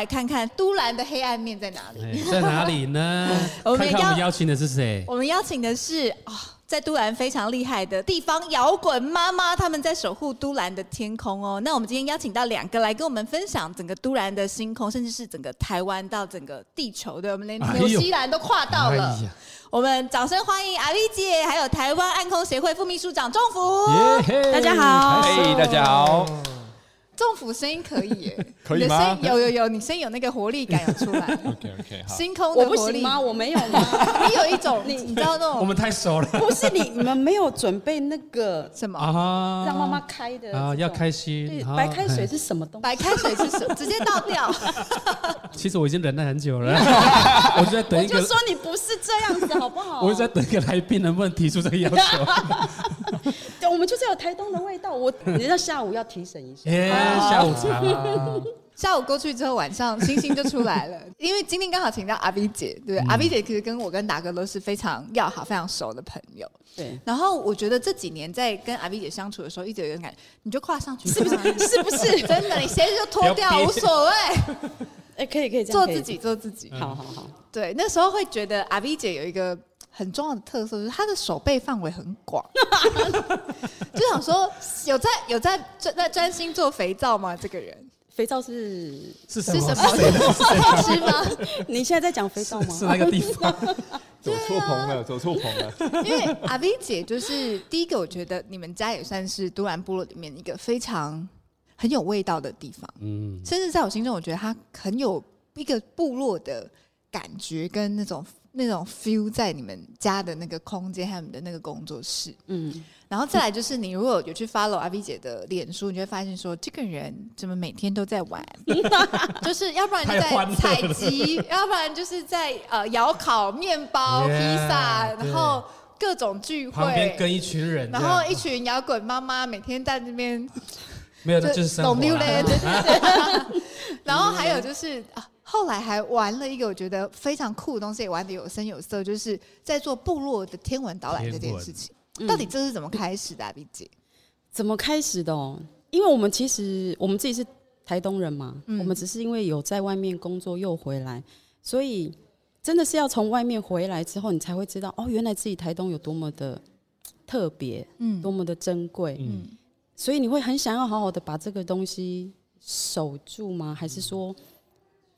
来看看都兰的黑暗面在哪里？在哪里呢？我们看看我们邀请的是谁？我们邀请的是啊、哦，在都兰非常厉害的地方摇滚妈妈，他们在守护都兰的天空哦。那我们今天邀请到两个来跟我们分享整个都兰的星空，甚至是整个台湾到整个地球的，我们连纽西兰都跨到了。哎、我们掌声欢迎阿 V 姐，还有台湾暗空协会副秘书长仲福。大家好，嘿，大家好。政府声音可以耶，可以吗？有有有，你声音有那个活力感有出来。OK OK，好。星空的活力，吗？我没有吗？你有一种，你你知道那种？我们太熟了。不是你，你们没有准备那个什么啊？让妈妈开的啊？要开心。白开水是什么东西？白开水是什么？直接倒掉。其实我已经忍耐很久了，我就在等一个。我就说你不是这样子，好不好？我就在等一个来宾能不能提出这个要求。我们就是有台东的味道。我，你那下午要提神一下。下午茶。下午过去之后，晚上星星就出来了。因为今天刚好请到阿 V 姐，对？嗯、阿 V 姐其实跟我跟达哥都是非常要好、非常熟的朋友。对。然后我觉得这几年在跟阿 V 姐相处的时候，一直有一个感觉，你就跨上去，是不是？是不是？真的，你鞋子就脱掉，无所谓。哎，可以可以这样，做自己，做自己。好好好。对，那时候会觉得阿 V 姐有一个很重要的特色，就是他的手背范围很广。就想说，有在有在专在专心做肥皂吗？这个人。肥皂是是什么？是吃吗？你现在在讲肥皂吗？是那个地方，走错棚了，走错棚了。因为阿 V 姐就是第一个，我觉得你们家也算是都兰部落里面一个非常很有味道的地方。嗯，甚至在我心中，我觉得它很有一个部落的感觉跟那种那种 feel 在你们家的那个空间还有你们的那个工作室。嗯。然后再来就是，你如果有去 follow 阿 V 姐的脸书，你就会发现说，这个人怎么每天都在玩，就是要不然就在采集，要不然就是在呃窑烤面包、披萨，然后各种聚会，旁边跟一群人，然后一群摇滚妈妈每天在那边，没有，就是生活。然后还有就是啊，后来还玩了一个我觉得非常酷的东西，也玩的有声有色，就是在做部落的天文导览这件事情。到底这是怎么开始的，啊，阿 V 姐？怎么开始的哦？因为我们其实我们自己是台东人嘛，嗯、我们只是因为有在外面工作又回来，所以真的是要从外面回来之后，你才会知道哦，原来自己台东有多么的特别，嗯，多么的珍贵，嗯，所以你会很想要好好的把这个东西守住吗？还是说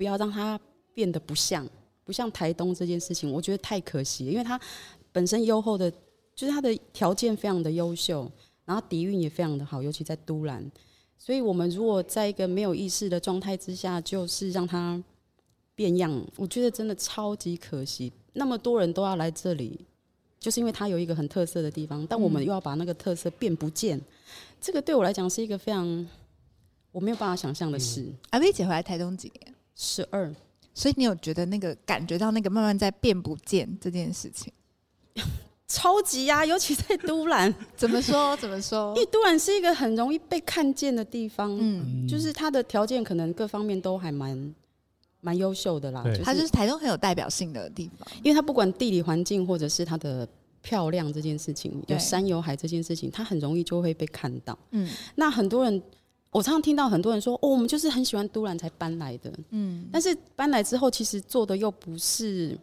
不要让它变得不像不像台东这件事情？我觉得太可惜，因为它本身优厚的。就是它的条件非常的优秀，然后底蕴也非常的好，尤其在都兰，所以我们如果在一个没有意识的状态之下，就是让它变样，我觉得真的超级可惜。那么多人都要来这里，就是因为它有一个很特色的地方，但我们又要把那个特色变不见，这个对我来讲是一个非常我没有办法想象的事。阿 V 姐回来台东几年？十二。所以你有觉得那个感觉到那个慢慢在变不见这件事情？超级呀、啊，尤其在都兰，怎么说？怎么说？因为都兰是一个很容易被看见的地方，嗯，就是它的条件可能各方面都还蛮蛮优秀的啦。它就是台东很有代表性的地方，因为它不管地理环境或者是它的漂亮这件事情，有山有海这件事情，它很容易就会被看到。嗯，那很多人，我常常听到很多人说，哦，我们就是很喜欢都兰才搬来的，嗯，但是搬来之后，其实做的又不是，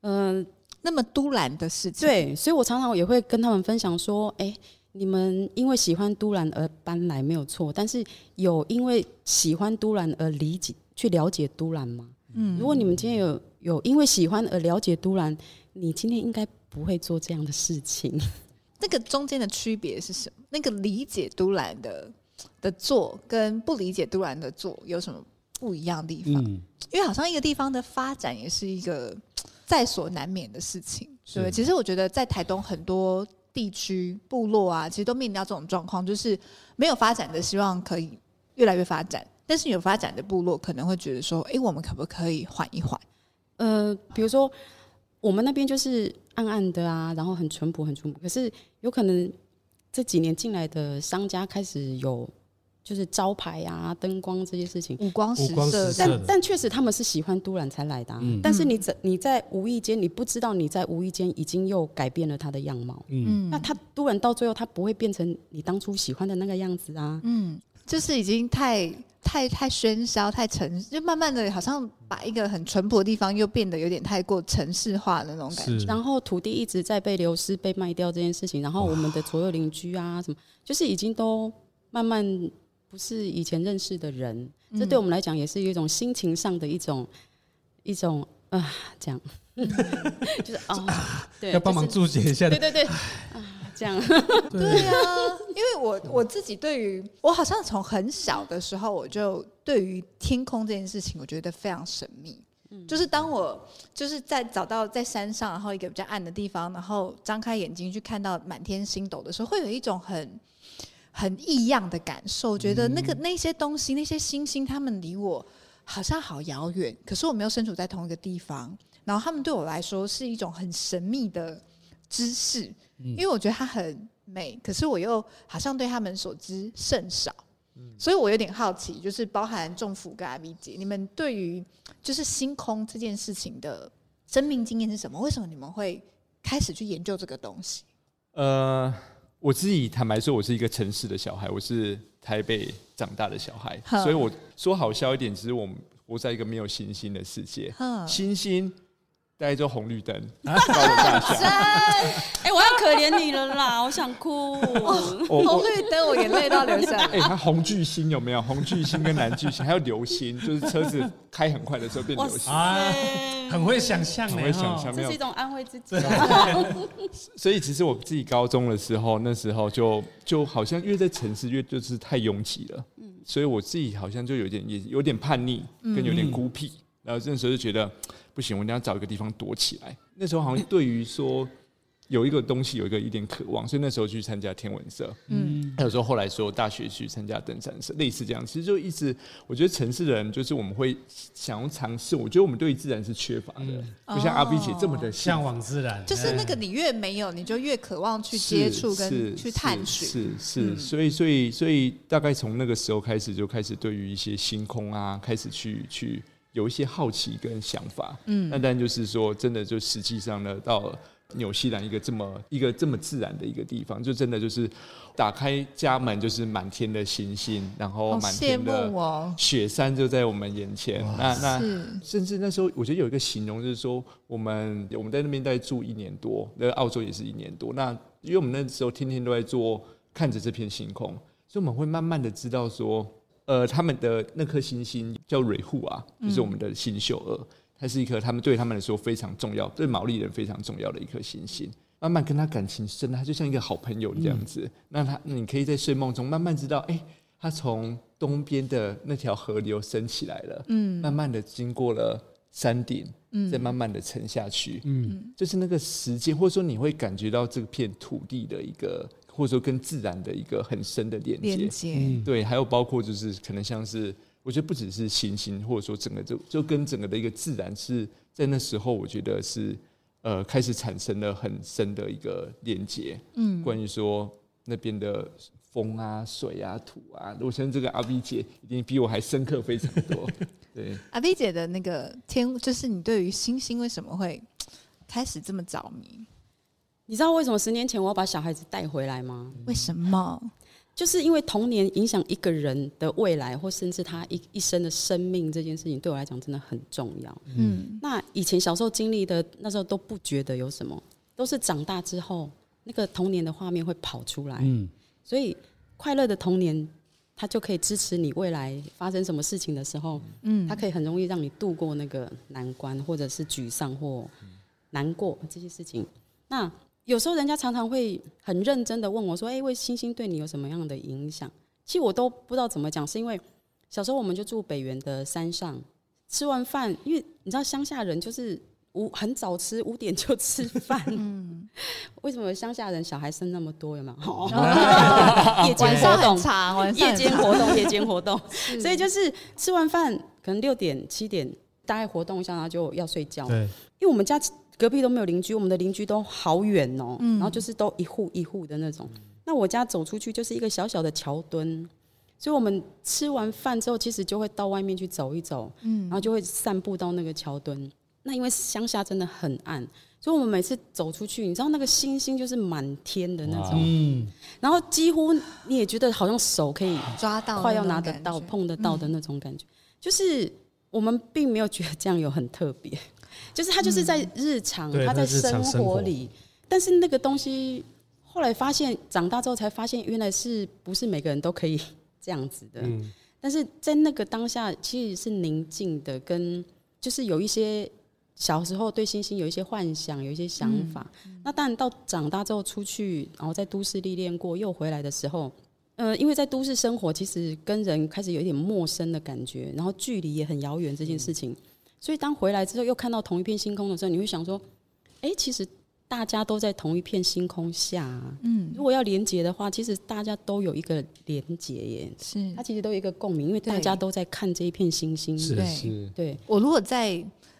嗯、呃。那么都兰的事情，对，所以我常常也会跟他们分享说，哎、欸，你们因为喜欢都兰而搬来没有错，但是有因为喜欢都兰而理解去了解都兰吗？嗯，如果你们今天有有因为喜欢而了解都兰，你今天应该不会做这样的事情。那个中间的区别是什么？那个理解都兰的的做跟不理解都兰的做有什么不一样的地方？嗯、因为好像一个地方的发展也是一个。在所难免的事情，对，是其实我觉得在台东很多地区部落啊，其实都面临到这种状况，就是没有发展的希望可以越来越发展，但是有发展的部落可能会觉得说，哎，我们可不可以缓一缓？呃，比如说我们那边就是暗暗的啊，然后很淳朴，很淳朴。可是有可能这几年进来的商家开始有。就是招牌啊，灯光这些事情，五光十色。但但确实他们是喜欢都兰才来的、啊。嗯、但是你怎你在无意间，你不知道你在无意间已经又改变了他的样貌。嗯，那他都兰到最后，他不会变成你当初喜欢的那个样子啊。嗯，就是已经太太太喧嚣，太城，就慢慢的好像把一个很淳朴的地方又变得有点太过城市化的那种感觉。然后土地一直在被流失、被卖掉这件事情，然后我们的左右邻居啊什么，就是已经都慢慢。不是以前认识的人，这对我们来讲也是一种心情上的一种一种啊，这样，就是啊，对，要帮忙注解一下，对对对，啊，这样，对。啊，因为我我自己对于我好像从很小的时候我就对于天空这件事情，我觉得非常神秘。就是当我就是在找到在山上，然后一个比较暗的地方，然后张开眼睛去看到满天星斗的时候，会有一种很。很异样的感受，觉得那个那些东西，那些星星，他们离我好像好遥远。可是我没有身处在同一个地方，然后他们对我来说是一种很神秘的知识，因为我觉得它很美，可是我又好像对他们所知甚少。所以我有点好奇，就是包含仲福跟阿 V 姐，你们对于就是星空这件事情的生命经验是什么？为什么你们会开始去研究这个东西？呃。我自己坦白说，我是一个城市的小孩，我是台北长大的小孩，所以我说好笑一点，其实我们活在一个没有星星的世界，星星。大概就红绿灯，高楼大厦。哎，我要可怜你了啦，我想哭。红绿灯，我眼泪都要流下来。哎，它红巨星有没有？红巨星跟蓝巨星，还有流星，就是车子开很快的时候变流星。很会想象，很会想象，这是一种安慰自己。所以其实我自己高中的时候，那时候就就好像越在城市越就是太拥挤了，所以我自己好像就有点也有点叛逆，跟有点孤僻，然后那时候就觉得。不行，我一定要找一个地方躲起来。那时候好像对于说有一个东西有一个一点渴望，所以那时候去参加天文社。嗯，还有时候后来说大学去参加登山社，类似这样。其实就一直，我觉得城市的人就是我们会想要尝试。我觉得我们对于自然是缺乏的，不像阿 V 姐这么的向往自然。就是那个你越没有，你就越渴望去接触跟去探寻。是是，所以所以所以大概从那个时候开始，就开始对于一些星空啊，开始去去。有一些好奇跟想法，嗯，那但就是说，真的就实际上呢，到了纽西兰一个这么一个这么自然的一个地方，就真的就是打开家门就是满天的星星，然后满天的雪山就在我们眼前。那那甚至那时候，我觉得有一个形容就是说，我们我们在那边待住一年多，那澳洲也是一年多。那因为我们那时候天天都在做看着这片星空，所以我们会慢慢的知道说。呃，他们的那颗星星叫瑞户啊，就是我们的星宿二，它是一颗他们对他们来说非常重要，对毛利人非常重要的一颗星星。慢慢跟他感情深，他就像一个好朋友这样子。嗯、那他，你可以在睡梦中慢慢知道，哎、欸，他从东边的那条河流升起来了，嗯，慢慢的经过了山顶，嗯，再慢慢的沉下去，嗯，就是那个时间，或者说你会感觉到这片土地的一个。或者说跟自然的一个很深的连接，连接对，还有包括就是可能像是，我觉得不只是星星，或者说整个就就跟整个的一个自然是在那时候，我觉得是呃开始产生了很深的一个连接。嗯，关于说那边的风啊、水啊、土啊，我相信这个阿 V 姐一定比我还深刻非常多。对，阿 V 姐的那个天，就是你对于星星为什么会开始这么着迷？你知道为什么十年前我要把小孩子带回来吗？为什么？就是因为童年影响一个人的未来，或甚至他一一生的生命这件事情，对我来讲真的很重要。嗯，那以前小时候经历的那时候都不觉得有什么，都是长大之后那个童年的画面会跑出来。嗯，所以快乐的童年，它就可以支持你未来发生什么事情的时候，嗯，它可以很容易让你度过那个难关，或者是沮丧或难过这些事情。那有时候人家常常会很认真的问我说：“哎，为星星对你有什么样的影响？”其实我都不知道怎么讲，是因为小时候我们就住北园的山上，吃完饭，因为你知道乡下人就是五很早吃，五点就吃饭。嗯，为什么乡下人小孩生那么多？有没有？夜间活动，夜间活动，夜间活动。所以就是吃完饭，可能六点七点大概活动一下，然后就要睡觉。对，因为我们家隔壁都没有邻居，我们的邻居都好远哦。然后就是都一户一户的那种。那我家走出去就是一个小小的桥墩。所以我们吃完饭之后，其实就会到外面去走一走，嗯，然后就会散步到那个桥墩。那因为乡下真的很暗，所以我们每次走出去，你知道那个星星就是满天的那种，嗯，然后几乎你也觉得好像手可以抓到，快要拿得到、碰得到的那种感觉。就是我们并没有觉得这样有很特别，就是他就是在日常，他在生活里，但是那个东西后来发现，长大之后才发现，原来是不是每个人都可以。这样子的，嗯、但是在那个当下，其实是宁静的，跟就是有一些小时候对星星有一些幻想，有一些想法。嗯、那当然到长大之后出去，然后在都市历练过，又回来的时候，呃，因为在都市生活，其实跟人开始有一点陌生的感觉，然后距离也很遥远这件事情。嗯、所以当回来之后，又看到同一片星空的时候，你会想说，哎、欸，其实。大家都在同一片星空下，嗯，如果要连接的话，其实大家都有一个连接耶，是，它其实都有一个共鸣，因为大家都在看这一片星星，是是，对。我如果在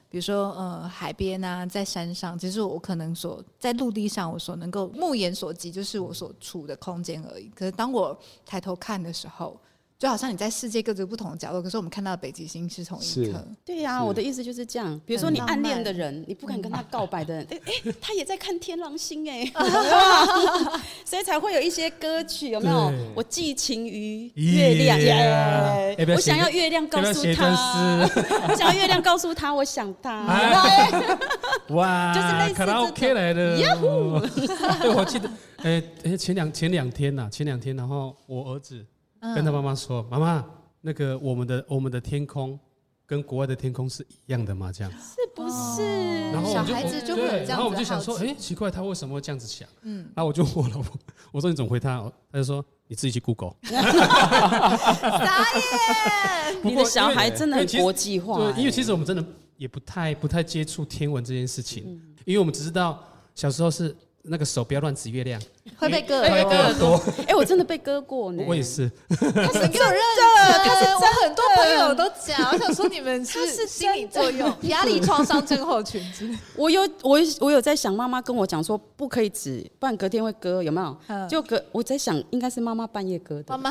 比如说呃海边啊，在山上，其实我可能所在陆地上，我所能够目眼所及，就是我所处的空间而已。可是当我抬头看的时候，就好像你在世界各个不同的角落，可是我们看到的北极星是同一颗。对呀，我的意思就是这样。比如说你暗恋的人，你不敢跟他告白的人，哎，他也在看天狼星哎，所以才会有一些歌曲有没有？我寄情于月亮，我想要月亮告诉他，我想要月亮告诉他，我想他。哇，就是类似卡拉 OK 来的。对，我记得，哎哎，前两前两天呐，前两天，然后我儿子。跟他妈妈说：“妈妈，那个我们的我们的天空跟国外的天空是一样的吗？这样是不是？然后小孩子就会这样，然后我就想说，哎，奇怪，他为什么会这样子想？嗯，然后我就问我老婆，我说你怎么回他？他就说你自己去 Google。傻眼，你的小孩真的很国际化。对，因为其实我们真的也不太不太接触天文这件事情，因为我们只知道小时候是。”那个手不要乱指月亮，会被割，会被割耳朵。哎，我真的被割过呢。我也是。他是真的，他是我很多朋友都讲，我想说你们是是心理作用，压力创伤症候群。我有我我有在想，妈妈跟我讲说不可以指，不然隔天会割，有没有？就隔我在想，应该是妈妈半夜割的。妈妈，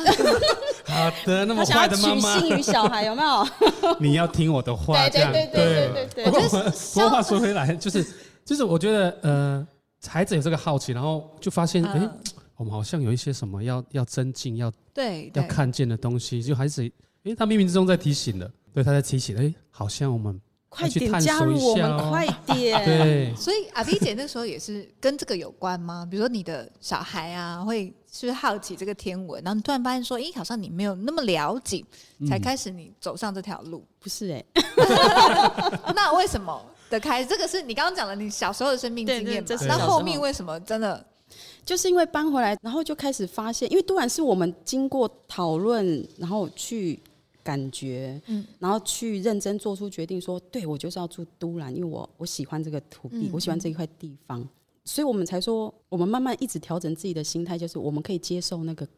好的，那么坏的妈妈。取信于小孩，有没有？你要听我的话，这样对对对对对。不过不过话说回来，就是就是我觉得呃。孩子有这个好奇，然后就发现，哎，我们好像有一些什么要要增进、要对要看见的东西。就孩子，哎，他冥冥之中在提醒了，对，他在提醒，哎，好像我们快点加入我们，快点。对，所以阿 B 姐那时候也是跟这个有关吗？比如说你的小孩啊，会是不是好奇这个天文，然后你突然发现说，哎，好像你没有那么了解，才开始你走上这条路，不是？哎，那为什么？的开，这个是你刚刚讲的，你小时候的生命经验吧？那后面为什么真的？就是因为搬回来，然后就开始发现，因为突然是我们经过讨论，然后去感觉，嗯，然后去认真做出决定，说，对，我就是要住都兰，因为我我喜欢这个土地，我喜欢这一块地方，所以我们才说，我们慢慢一直调整自己的心态，就是我们可以接受那个。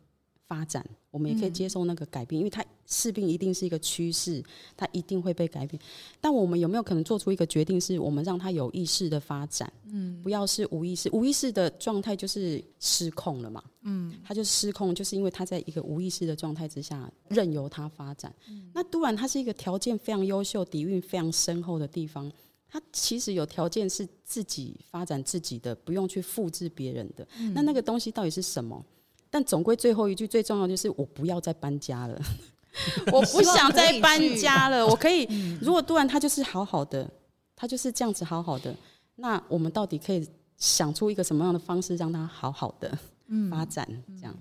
发展，我们也可以接受那个改变，嗯、因为它势必一定是一个趋势，它一定会被改变。但我们有没有可能做出一个决定，是我们让它有意识的发展？嗯，不要是无意识，无意识的状态就是失控了嘛。嗯，它就失控，就是因为它在一个无意识的状态之下，任由它发展。嗯、那突然它是一个条件非常优秀、底蕴非常深厚的地方，它其实有条件是自己发展自己的，不用去复制别人的。嗯、那那个东西到底是什么？但总归最后一句最重要就是我不要再搬家了，我不想再搬家了。我可以，如果突然他就是好好的，他就是这样子好好的，那我们到底可以想出一个什么样的方式让他好好的发展？这样，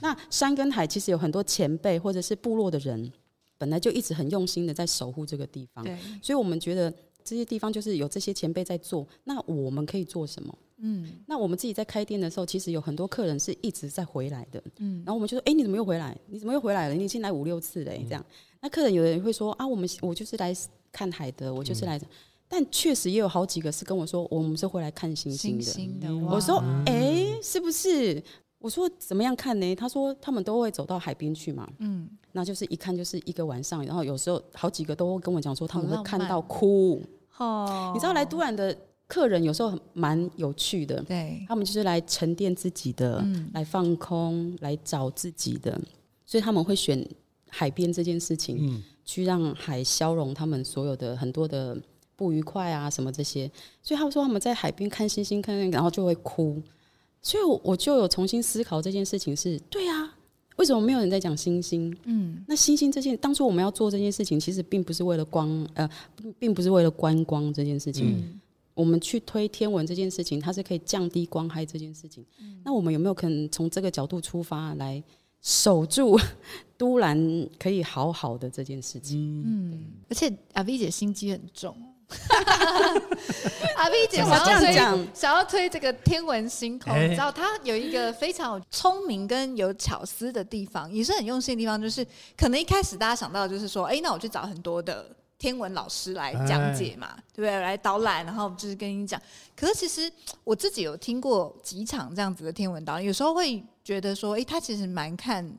那山跟海其实有很多前辈或者是部落的人，本来就一直很用心的在守护这个地方，所以我们觉得这些地方就是有这些前辈在做，那我们可以做什么？嗯，那我们自己在开店的时候，其实有很多客人是一直在回来的。嗯，然后我们就说：“哎，你怎么又回来？你怎么又回来了？你已经来五六次了。”这样，那客人有人会说：“啊，我们我就是来看海的，我就是来。”嗯，但确实也有好几个是跟我说，我们是回来看星星的。星星的我说，哎、欸，是不是？我说怎么样看呢？他说他们都会走到海边去嘛。嗯，那就是一看就是一个晚上，然后有时候好几个都会跟我讲说他们会看到哭。哦，你知道来都兰的客人有时候蛮有趣的，对，他们就是来沉淀自己的，嗯、来放空，来找自己的，所以他们会选海边这件事情，嗯、去让海消融他们所有的很多的。不愉快啊，什么这些，所以他们说他们在海边看星星，看，然后就会哭，所以我就有重新思考这件事情是，对啊，为什么没有人在讲星星？嗯，那星星这件，当初我们要做这件事情，其实并不是为了光，呃，并不是为了观光这件事情，嗯、我们去推天文这件事情，它是可以降低光害这件事情。嗯、那我们有没有可能从这个角度出发来守住 都兰可以好好的这件事情？嗯，而且阿 V 姐心机很重。阿 V 姐想要推想要推这个天文星空，你知道她有一个非常聪明跟有巧思的地方，也是很用心的地方，就是可能一开始大家想到就是说，哎，那我去找很多的天文老师来讲解嘛，对不对？来导览，然后就是跟你讲。可是其实我自己有听过几场这样子的天文导览，有时候会觉得说，哎，他其实蛮看。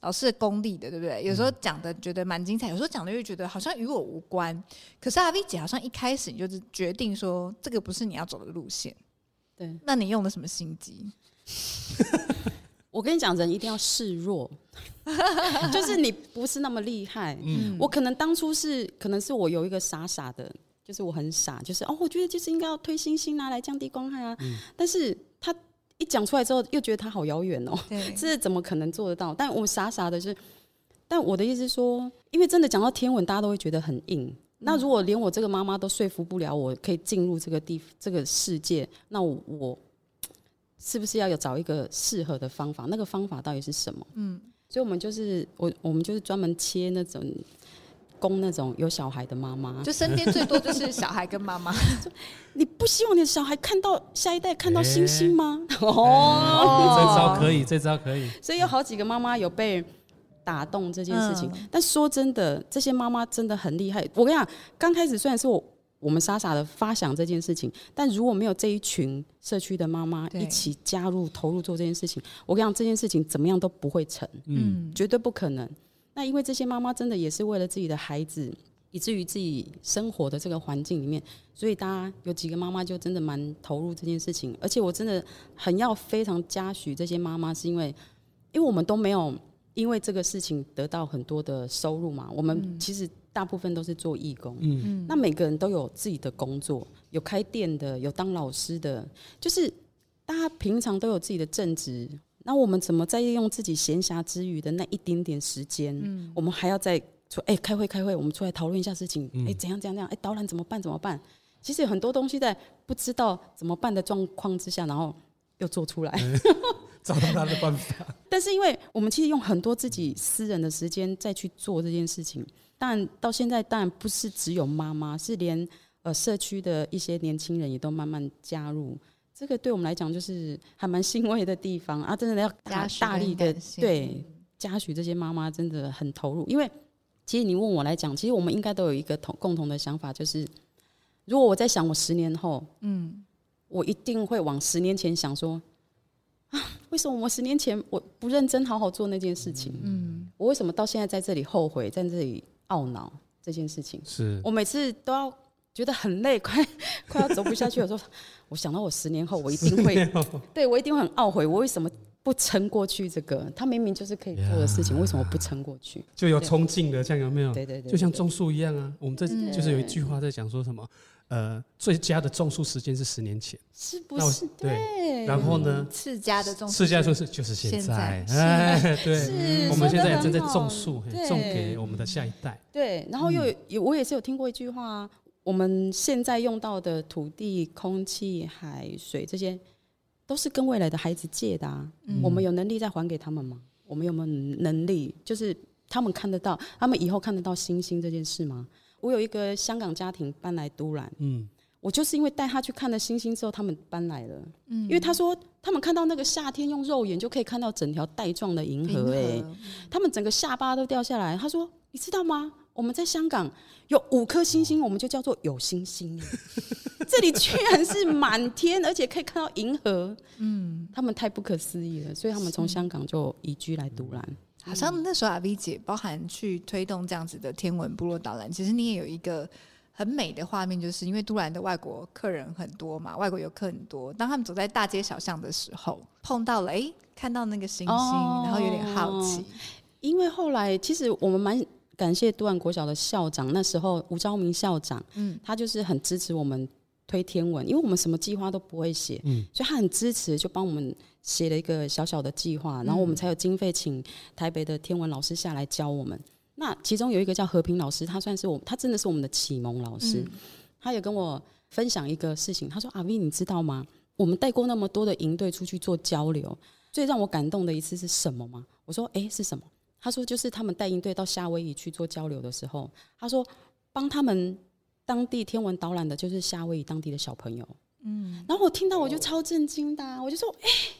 老师的功力的，对不对？有时候讲的觉得蛮精彩，有时候讲的又觉得好像与我无关。可是阿 V 姐好像一开始你就是决定说这个不是你要走的路线。对，那你用的什么心机？我跟你讲，人一定要示弱，就是你不是那么厉害。嗯，我可能当初是，可能是我有一个傻傻的，就是我很傻，就是哦，我觉得就是应该要推星星啊，来降低光害啊。嗯，但是他。一讲出来之后，又觉得它好遥远哦，对 这怎么可能做得到？但我傻傻的是，但我的意思是说，因为真的讲到天文，大家都会觉得很硬。嗯、那如果连我这个妈妈都说服不了我，可以进入这个地这个世界，那我，我是不是要有找一个适合的方法？那个方法到底是什么？嗯，所以我们就是我我们就是专门切那种。供那种有小孩的妈妈，就身边最多就是小孩跟妈妈。你不希望你的小孩看到下一代看到星星吗？欸、哦，这招可以，这招可以。所以有好几个妈妈有被打动这件事情。嗯、但说真的，这些妈妈真的很厉害。我跟你讲，刚开始虽然是我我们傻傻的发想这件事情，但如果没有这一群社区的妈妈一起加入投入做这件事情，我跟你讲，这件事情怎么样都不会成，嗯，绝对不可能。那因为这些妈妈真的也是为了自己的孩子，以至于自己生活的这个环境里面，所以大家有几个妈妈就真的蛮投入这件事情。而且我真的很要非常嘉许这些妈妈，是因为，因为我们都没有因为这个事情得到很多的收入嘛。我们其实大部分都是做义工，嗯，那每个人都有自己的工作，有开店的，有当老师的，就是大家平常都有自己的正职。那我们怎么在利用自己闲暇之余的那一点点时间，嗯、我们还要再说，哎、欸，开会开会，我们出来讨论一下事情，哎、嗯欸，怎样怎样怎样，哎、欸，导览怎么办怎么办？其实有很多东西在不知道怎么办的状况之下，然后又做出来，嗯、找到他的办法。但是因为我们其实用很多自己私人的时间再去做这件事情，但到现在当然不是只有妈妈，是连呃社区的一些年轻人也都慢慢加入。这个对我们来讲就是还蛮欣慰的地方啊！真的要大大力的对嘉许这些妈妈真的很投入，因为其实你问我来讲，其实我们应该都有一个同共同的想法，就是如果我在想我十年后，嗯，我一定会往十年前想说啊，为什么我十年前我不认真好好做那件事情？嗯，我为什么到现在在这里后悔，在这里懊恼这件事情？是我每次都要。觉得很累，快快要走不下去的时候，我想到我十年后，我一定会，对我一定会很懊悔，我为什么不撑过去？这个他明明就是可以做的事情，为什么不撑过去？就有冲劲的，这样有没有？对对对，就像种树一样啊。我们这就是有一句话在讲说什么？呃，最佳的种树时间是十年前，是不是？对。然后呢？次佳的种树，次佳就是就是现在。哎，对，我们现在也正在种树，种给我们的下一代。对。然后又有，我也是有听过一句话。我们现在用到的土地、空气、海水，这些都是跟未来的孩子借的啊。嗯、我们有能力再还给他们吗？我们有没有能力？就是他们看得到，他们以后看得到星星这件事吗？我有一个香港家庭搬来都兰，嗯，我就是因为带他去看了星星之后，他们搬来了，嗯，因为他说他们看到那个夏天用肉眼就可以看到整条带状的银河，欸，哎，他们整个下巴都掉下来。他说，你知道吗？我们在香港有五颗星星，我们就叫做有星星。这里居然是满天，而且可以看到银河。嗯，他们太不可思议了，所以他们从香港就移居来独兰。好像那时候阿 V 姐包含去推动这样子的天文部落导览，其实你也有一个很美的画面，就是因为都兰的外国客人很多嘛，外国游客很多。当他们走在大街小巷的时候，碰到了，哎、欸，看到那个星星，哦、然后有点好奇。因为后来其实我们蛮。感谢都兰国小的校长，那时候吴昭明校长，嗯，他就是很支持我们推天文，因为我们什么计划都不会写，嗯，所以他很支持，就帮我们写了一个小小的计划，然后我们才有经费请台北的天文老师下来教我们。那其中有一个叫和平老师，他算是我，他真的是我们的启蒙老师。他也跟我分享一个事情，他说：“阿 V，你知道吗？我们带过那么多的营队出去做交流，最让我感动的一次是什么吗？”我说：“诶，是什么？”他说：“就是他们带营队到夏威夷去做交流的时候，他说帮他们当地天文导览的，就是夏威夷当地的小朋友。嗯，然后我听到我就超震惊的、啊，我就说：哎、欸，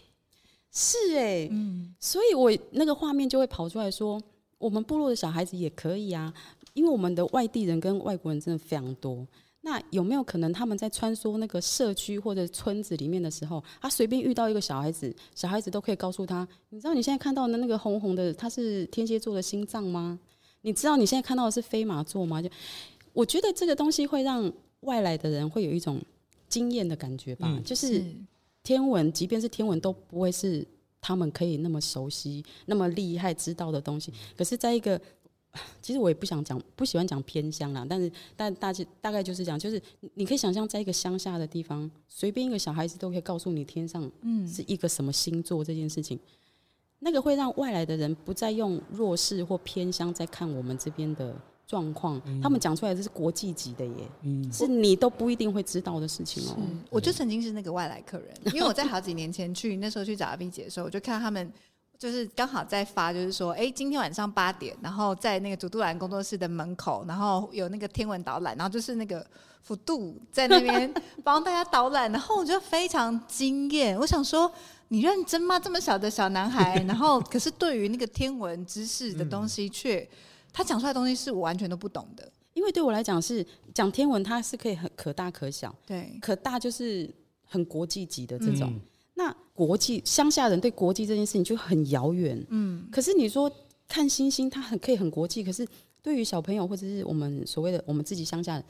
是哎、欸，嗯，所以我那个画面就会跑出来说，我们部落的小孩子也可以啊，因为我们的外地人跟外国人真的非常多。”那有没有可能他们在穿梭那个社区或者村子里面的时候，他随便遇到一个小孩子，小孩子都可以告诉他：你知道你现在看到的那个红红的，它是天蝎座的心脏吗？你知道你现在看到的是飞马座吗？就我觉得这个东西会让外来的人会有一种惊艳的感觉吧。嗯、就是天文，即便是天文都不会是他们可以那么熟悉、那么厉害知道的东西。可是，在一个 其实我也不想讲，不喜欢讲偏乡啦，但是但大致大概就是讲，就是你可以想象，在一个乡下的地方，随便一个小孩子都可以告诉你天上是一个什么星座这件事情，嗯、那个会让外来的人不再用弱势或偏乡在看我们这边的状况，嗯、他们讲出来这是国际级的耶，嗯、是你都不一定会知道的事情哦、喔。我就曾经是那个外来客人，因为我在好几年前去，那时候去找阿 B 姐的时候，我就看他们。就是刚好在发，就是说，哎、欸，今天晚上八点，然后在那个主杜兰工作室的门口，然后有那个天文导览，然后就是那个辅度在那边 帮大家导览，然后我觉得非常惊艳。我想说，你认真吗？这么小的小男孩，然后可是对于那个天文知识的东西，却他讲出来的东西是我完全都不懂的。因为对我来讲，是讲天文，它是可以很可大可小，对，可大就是很国际级的这种。嗯那国际乡下人对国际这件事情就很遥远，嗯。可是你说看星星，它很可以很国际。可是对于小朋友或者是我们所谓的我们自己乡下人，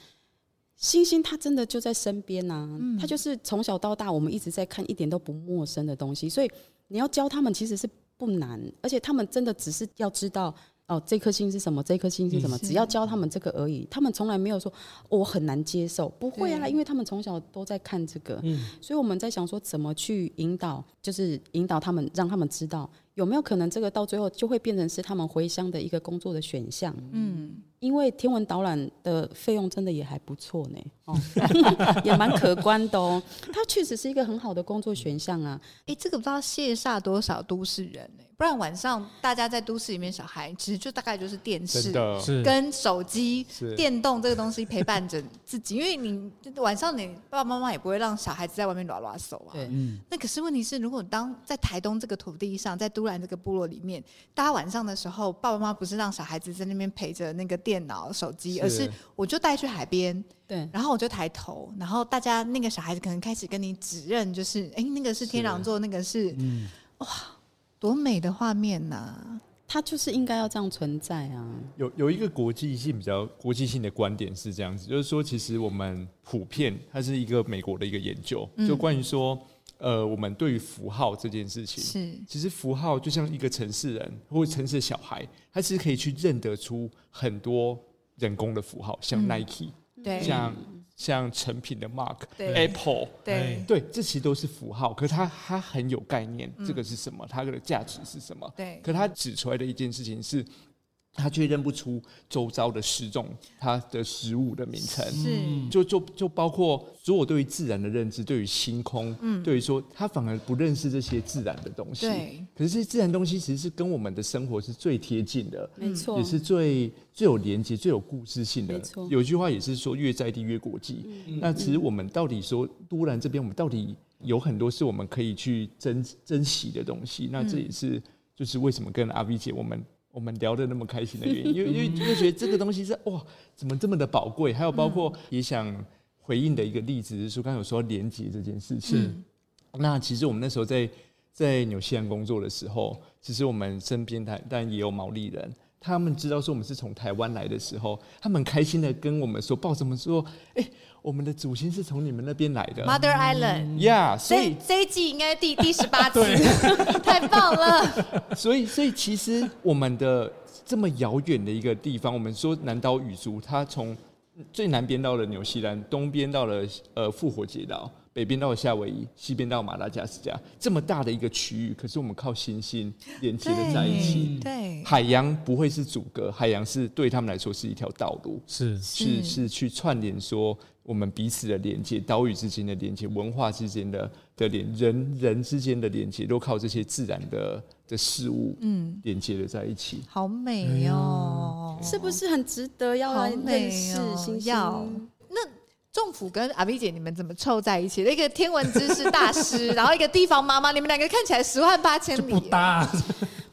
星星它真的就在身边呐、啊。它就是从小到大我们一直在看，一点都不陌生的东西。所以你要教他们其实是不难，而且他们真的只是要知道。哦，这颗星是什么？这颗星是什么？只要教他们这个而已，他们从来没有说我很难接受，不会啊，因为他们从小都在看这个，所以我们在想说怎么去引导，就是引导他们，让他们知道有没有可能这个到最后就会变成是他们回乡的一个工作的选项。嗯。因为天文导览的费用真的也还不错呢，哦，也蛮可观的哦。它确实是一个很好的工作选项啊。哎，这个不知道羡煞多少都市人呢？不然晚上大家在都市里面，小孩其实就大概就是电视跟手机、电动这个东西陪伴着自己。因为你晚上你爸爸妈妈也不会让小孩子在外面拉拉手啊。对，那可是问题是，如果当在台东这个土地上，在都兰这个部落里面，大家晚上的时候，爸爸妈妈不是让小孩子在那边陪着那个。电脑、手机，而是我就带去海边，对，然后我就抬头，然后大家那个小孩子可能开始跟你指认，就是哎、欸，那个是天狼座，那个是，嗯，哇，多美的画面呐、啊！它就是应该要这样存在啊。有有一个国际性比较国际性的观点是这样子，就是说，其实我们普遍，它是一个美国的一个研究，就关于说，呃，我们对于符号这件事情，是，其实符号就像一个城市人或者城市的小孩。他其实可以去认得出很多人工的符号，像 Nike，对，像像成品的 Mark，Apple，对对，这其实都是符号。可是他他很有概念，这个是什么？它的价值是什么？对。可他指出来的一件事情是。他却认不出周遭的时种，它的食物的名称，是就就就包括如果对于自然的认知，对于星空，嗯，对于说他反而不认识这些自然的东西。对，可是这些自然东西其实是跟我们的生活是最贴近的，没错，也是最最有连接、最有故事性的。没错，有一句话也是说越在地越国际。嗯，那其实我们到底说都兰这边，我们到底有很多是我们可以去珍珍惜的东西。那这也是就是为什么跟阿 V 姐我们。我们聊得那么开心的原因，因为因为觉得这个东西是哇，怎么这么的宝贵？还有包括也想回应的一个例子是说，刚刚有说连接这件事情。是那其实我们那时候在在纽西兰工作的时候，其实我们身边台但也有毛利人。他们知道说我们是从台湾来的时候，他们开心的跟我们说，抱着我们说：“哎、欸，我们的祖先是从你们那边来的，Mother Island。” Yeah，所以这一季应该第第十八集，太棒了。所以，所以其实我们的这么遥远的一个地方，我们说南岛语族，它从最南边到了纽西兰，东边到了呃复活节岛。北边到了夏威夷，西边到马达加斯加，这么大的一个区域，可是我们靠行星连接的在一起。对，海洋不会是阻隔，海洋是对他们来说是一条道路，是是是去串联说我们彼此的连接，岛屿之间的连接，文化之间的的连，人人之间的连接，都靠这些自然的的事物，嗯，连接的在一起。好美哦，是不是很值得要来认识星星？那。仲甫跟阿 V 姐，你们怎么凑在一起？一个天文知识大师，然后一个地方妈妈，你们两个看起来十万八千里。不搭。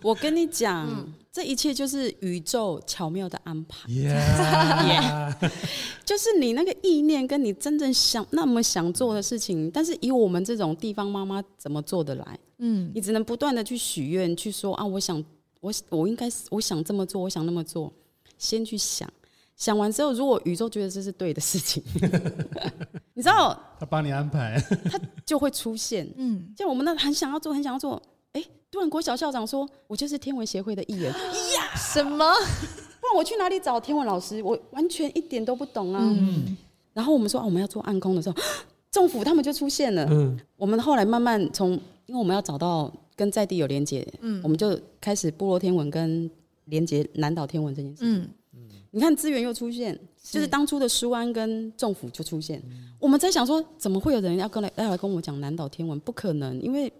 我跟你讲，嗯、这一切就是宇宙巧妙的安排。Yeah. Yeah. 就是你那个意念，跟你真正想那么想做的事情，但是以我们这种地方妈妈怎么做得来？嗯，你只能不断的去许愿，去说啊，我想，我我应该，我想这么做，我想那么做，先去想。想完之后，如果宇宙觉得这是对的事情，你知道，他帮你安排，他就会出现。嗯，像我们那很想要做，很想要做，哎，突然国小校长说，我就是天文协会的一员。呀，什么？不然我去哪里找天文老师？我完全一点都不懂啊。嗯。然后我们说啊，我们要做暗空的时候，政府他们就出现了。嗯。我们后来慢慢从，因为我们要找到跟在地有连接，嗯，我们就开始部落天文跟连接南岛天文这件事。嗯。你看资源又出现，就是当初的舒安跟政府就出现。我们在想说，怎么会有人要跟来要来跟我讲南岛天文？不可能，因为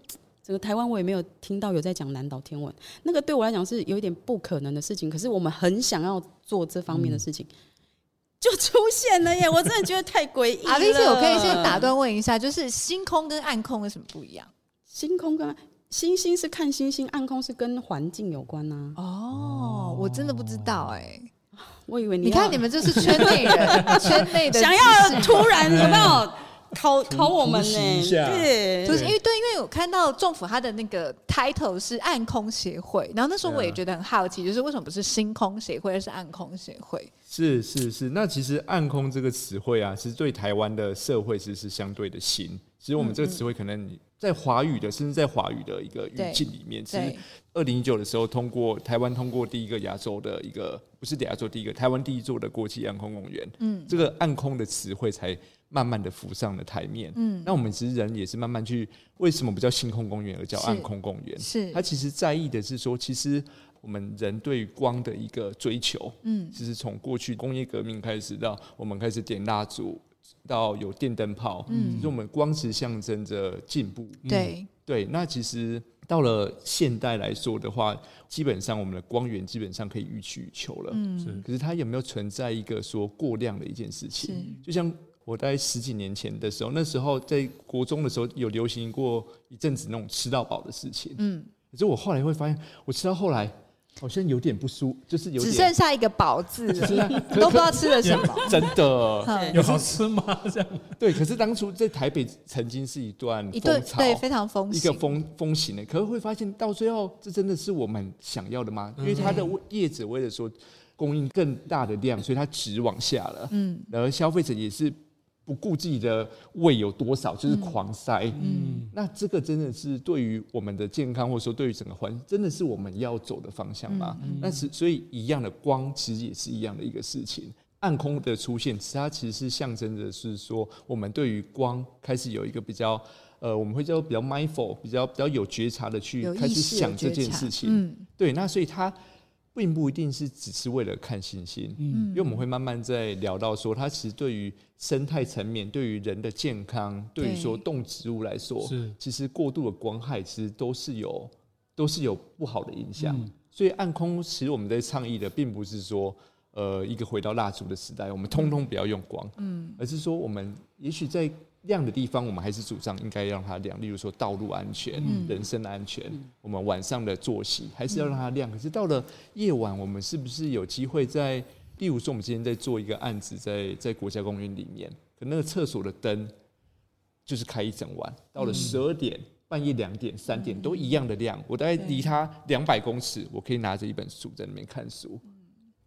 整个台湾我也没有听到有在讲南岛天文。那个对我来讲是有一点不可能的事情。可是我们很想要做这方面的事情，就出现了耶！我真的觉得太诡异了。阿 V 姐，我可以先打断问一下，就是星空跟暗空有什么不一样？星空跟星星是看星星，暗空是跟环境有关呐、啊。哦，我真的不知道哎、欸。我以为你，你看你们这是圈内人，圈内的想要突然有没有考考我们呢？对，就是因为对，因为我看到政府它的那个 title 是暗空协会，然后那时候我也觉得很好奇，就是为什么不是星空协会，而是暗空协会？是是是，那其实暗空这个词汇啊，其实对台湾的社会其实是相对的新。其实我们这个词汇可能在华语的，甚至在华语的一个语境里面，其实二零一九的时候通过台湾通过第一个亚洲的一个。不是亚洲第一个，台湾第一座的国际暗空公园。嗯，这个暗空的词汇才慢慢的浮上了台面。嗯，那我们其实人也是慢慢去，为什么不叫星空公园而叫暗空公园？是，他其实在意的是说，其实我们人对光的一个追求。嗯，其实从过去工业革命开始到我们开始点蜡烛，到有电灯泡。嗯，其实我们光是象征着进步。对、嗯、对，那其实。到了现代来说的话，基本上我们的光源基本上可以予取予求了。嗯，可是它有没有存在一个说过量的一件事情？就像我在十几年前的时候，那时候在国中的时候有流行过一阵子那种吃到饱的事情。嗯。可是我后来会发现，我吃到后来。好像有点不舒服，就是有只剩下一个饱字 了，都不知道吃了什么。真的 有好吃吗？这样对。可是当初在台北曾经是一段风潮，对，非常风行，一个风风行的。可是会发现到最后，这真的是我们想要的吗？因为它的叶子为了说供应更大的量，所以它直往下了。嗯，然后消费者也是。不顾自己的胃有多少，就是狂塞。嗯，那这个真的是对于我们的健康，或者说对于整个环境，真的是我们要走的方向吗？嗯，那是所以一样的光，其实也是一样的一个事情。暗空的出现，它其实是象征着是说，我们对于光开始有一个比较，呃，我们会叫比较 mindful，比较比较有觉察的去开始想这件事情。嗯，对，那所以它。并不一定是只是为了看星星，嗯，因为我们会慢慢在聊到说，它其实对于生态层面、对于人的健康、对于说动植物来说，是。其实过度的光害其实都是有都是有不好的影响。所以暗空其实我们在倡议的，并不是说呃一个回到蜡烛的时代，我们通通不要用光，嗯，而是说我们也许在亮的地方，我们还是主张应该让它亮。例如说道路安全、嗯、人身安全，嗯、我们晚上的作息还是要让它亮。可是到了夜晚，我们是不是有机会在？例如说，我们今天在做一个案子在，在在国家公园里面，可那个厕所的灯就是开一整晚，到了十二点、半夜两点、三点都一样的亮。我大概离它两百公尺，我可以拿着一本书在那边看书。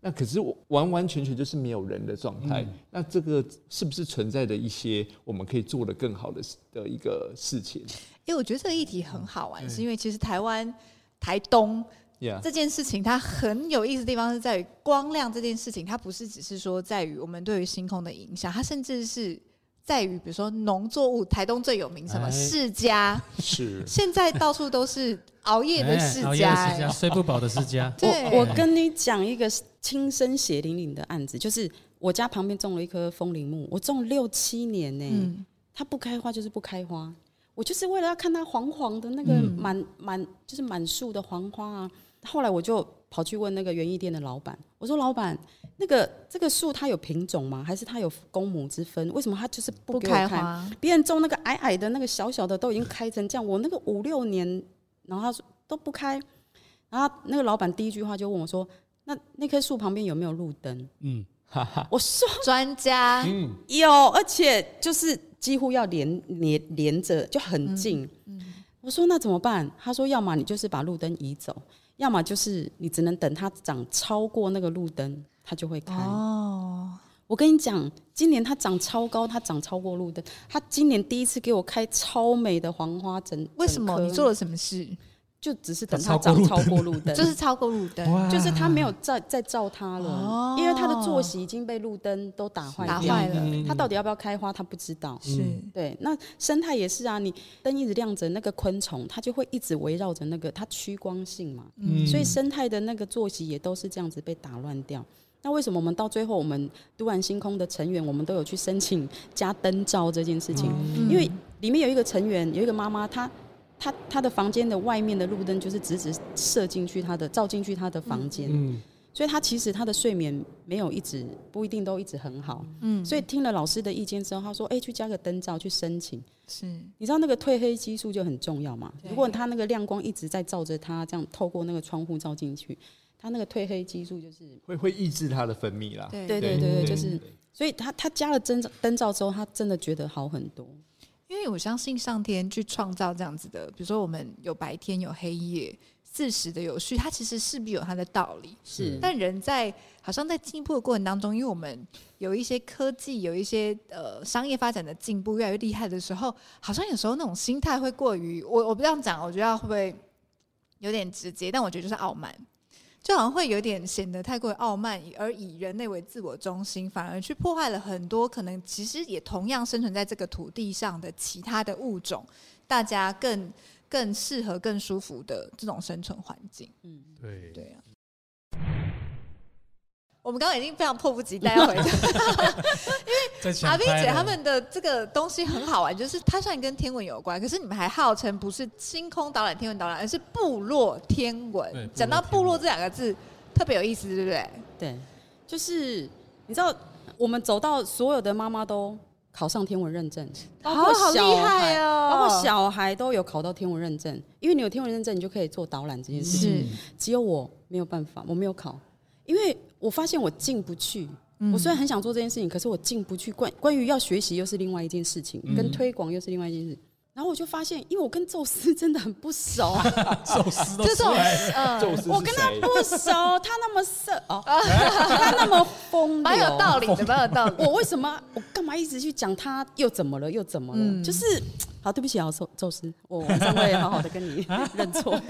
那可是我完完全全就是没有人的状态。那这个是不是存在着一些我们可以做的更好的的一个事情？因为我觉得这个议题很好玩，是因为其实台湾台东。这件事情它很有意思的地方是在于光亮这件事情，它不是只是说在于我们对于星空的影响，它甚至是在于比如说农作物，台东最有名什么世家，是。现在到处都是熬夜的世家，睡不饱的世家。对，我跟你讲一个亲身血淋淋的案子，就是我家旁边种了一棵风铃木，我种六七年呢、嗯，它不开花就是不开花，我就是为了要看它黄黄的那个满满、嗯、就是满树的黄花啊。后来我就跑去问那个园艺店的老板，我说：“老板，那个这个树它有品种吗？还是它有公母之分？为什么它就是不给我开花？别人种那个矮矮的、那个小小的都已经开成这样，我那个五六年，然后他说都不开。然后那个老板第一句话就问我说：‘那那棵树旁边有没有路灯？’嗯，哈哈，我说专家，嗯，有，而且就是几乎要连连连着，就很近。嗯，嗯，我说那怎么办？他说：要么你就是把路灯移走。”要么就是你只能等它长超过那个路灯，它就会开。哦，我跟你讲，今年它长超高，它长超过路灯。它今年第一次给我开超美的黄花整。为什么？你做了什么事？就只是等它长超过路灯，就是超过路灯，就是它没有再再照它了，哦，因为它的作息已经被路灯都打坏打坏了。它到底要不要开花，它不知道。是。对，那生态也是啊，你灯一直亮着，那个昆虫它就会一直围绕着那个，它趋光性嘛，嗯，所以生态的那个作息也都是这样子被打乱掉。那为什么我们到最后，我们都兰星空的成员，我们都有去申请加灯罩这件事情？因为里面有一个成员，有一个妈妈，她。他他的房间的外面的路灯就是直直射进去，他的照进去他的房间，嗯，所以他其实他的睡眠没有一直不一定都一直很好，嗯，所以听了老师的意见之后，他说，哎，去加个灯罩去申请，是，你知道那个褪黑激素就很重要嘛？如果他那个亮光一直在照着他，这样透过那个窗户照进去，他那个褪黑激素就是会会抑制他的分泌啦，对对对对，就是，所以他他加了灯灯罩之后，他真的觉得好很多。因为我相信上天去创造这样子的，比如说我们有白天有黑夜，四时的有序，它其实势必有它的道理。是，但人在好像在进步的过程当中，因为我们有一些科技，有一些呃商业发展的进步越来越厉害的时候，好像有时候那种心态会过于我我不这样讲，我觉得会不会有点直接？但我觉得就是傲慢。就好像会有点显得太过于傲慢，而以人类为自我中心，反而去破坏了很多可能其实也同样生存在这个土地上的其他的物种，大家更更适合、更舒服的这种生存环境。嗯，对对啊。我们刚刚已经非常迫不及待要回家，因为阿 V 姐他们的这个东西很好玩，就是它虽然跟天文有关，可是你们还号称不是星空导览、天文导览，而是部落天文。讲到部落这两个字，特别有意思，对不对？对，就是你知道，我们走到所有的妈妈都考上天文认证，好好厉害哦，包括小孩都有考到天文认证，因为你有天文认证，你就可以做导览这件事情。只有我没有办法，我没有考，因为。我发现我进不去。我虽然很想做这件事情，可是我进不去。关关于要学习又是另外一件事情，跟推广又是另外一件事。然后我就发现，因为我跟宙斯真的很不熟，宙斯都出来了。我跟他不熟，他那么色 哦，他那么风流，蛮有道理的，蛮有道理。我为什么？我干嘛一直去讲他又怎么了？又怎么了？就是好，对不起啊，宙宙斯，我晚上会好好的跟你认错。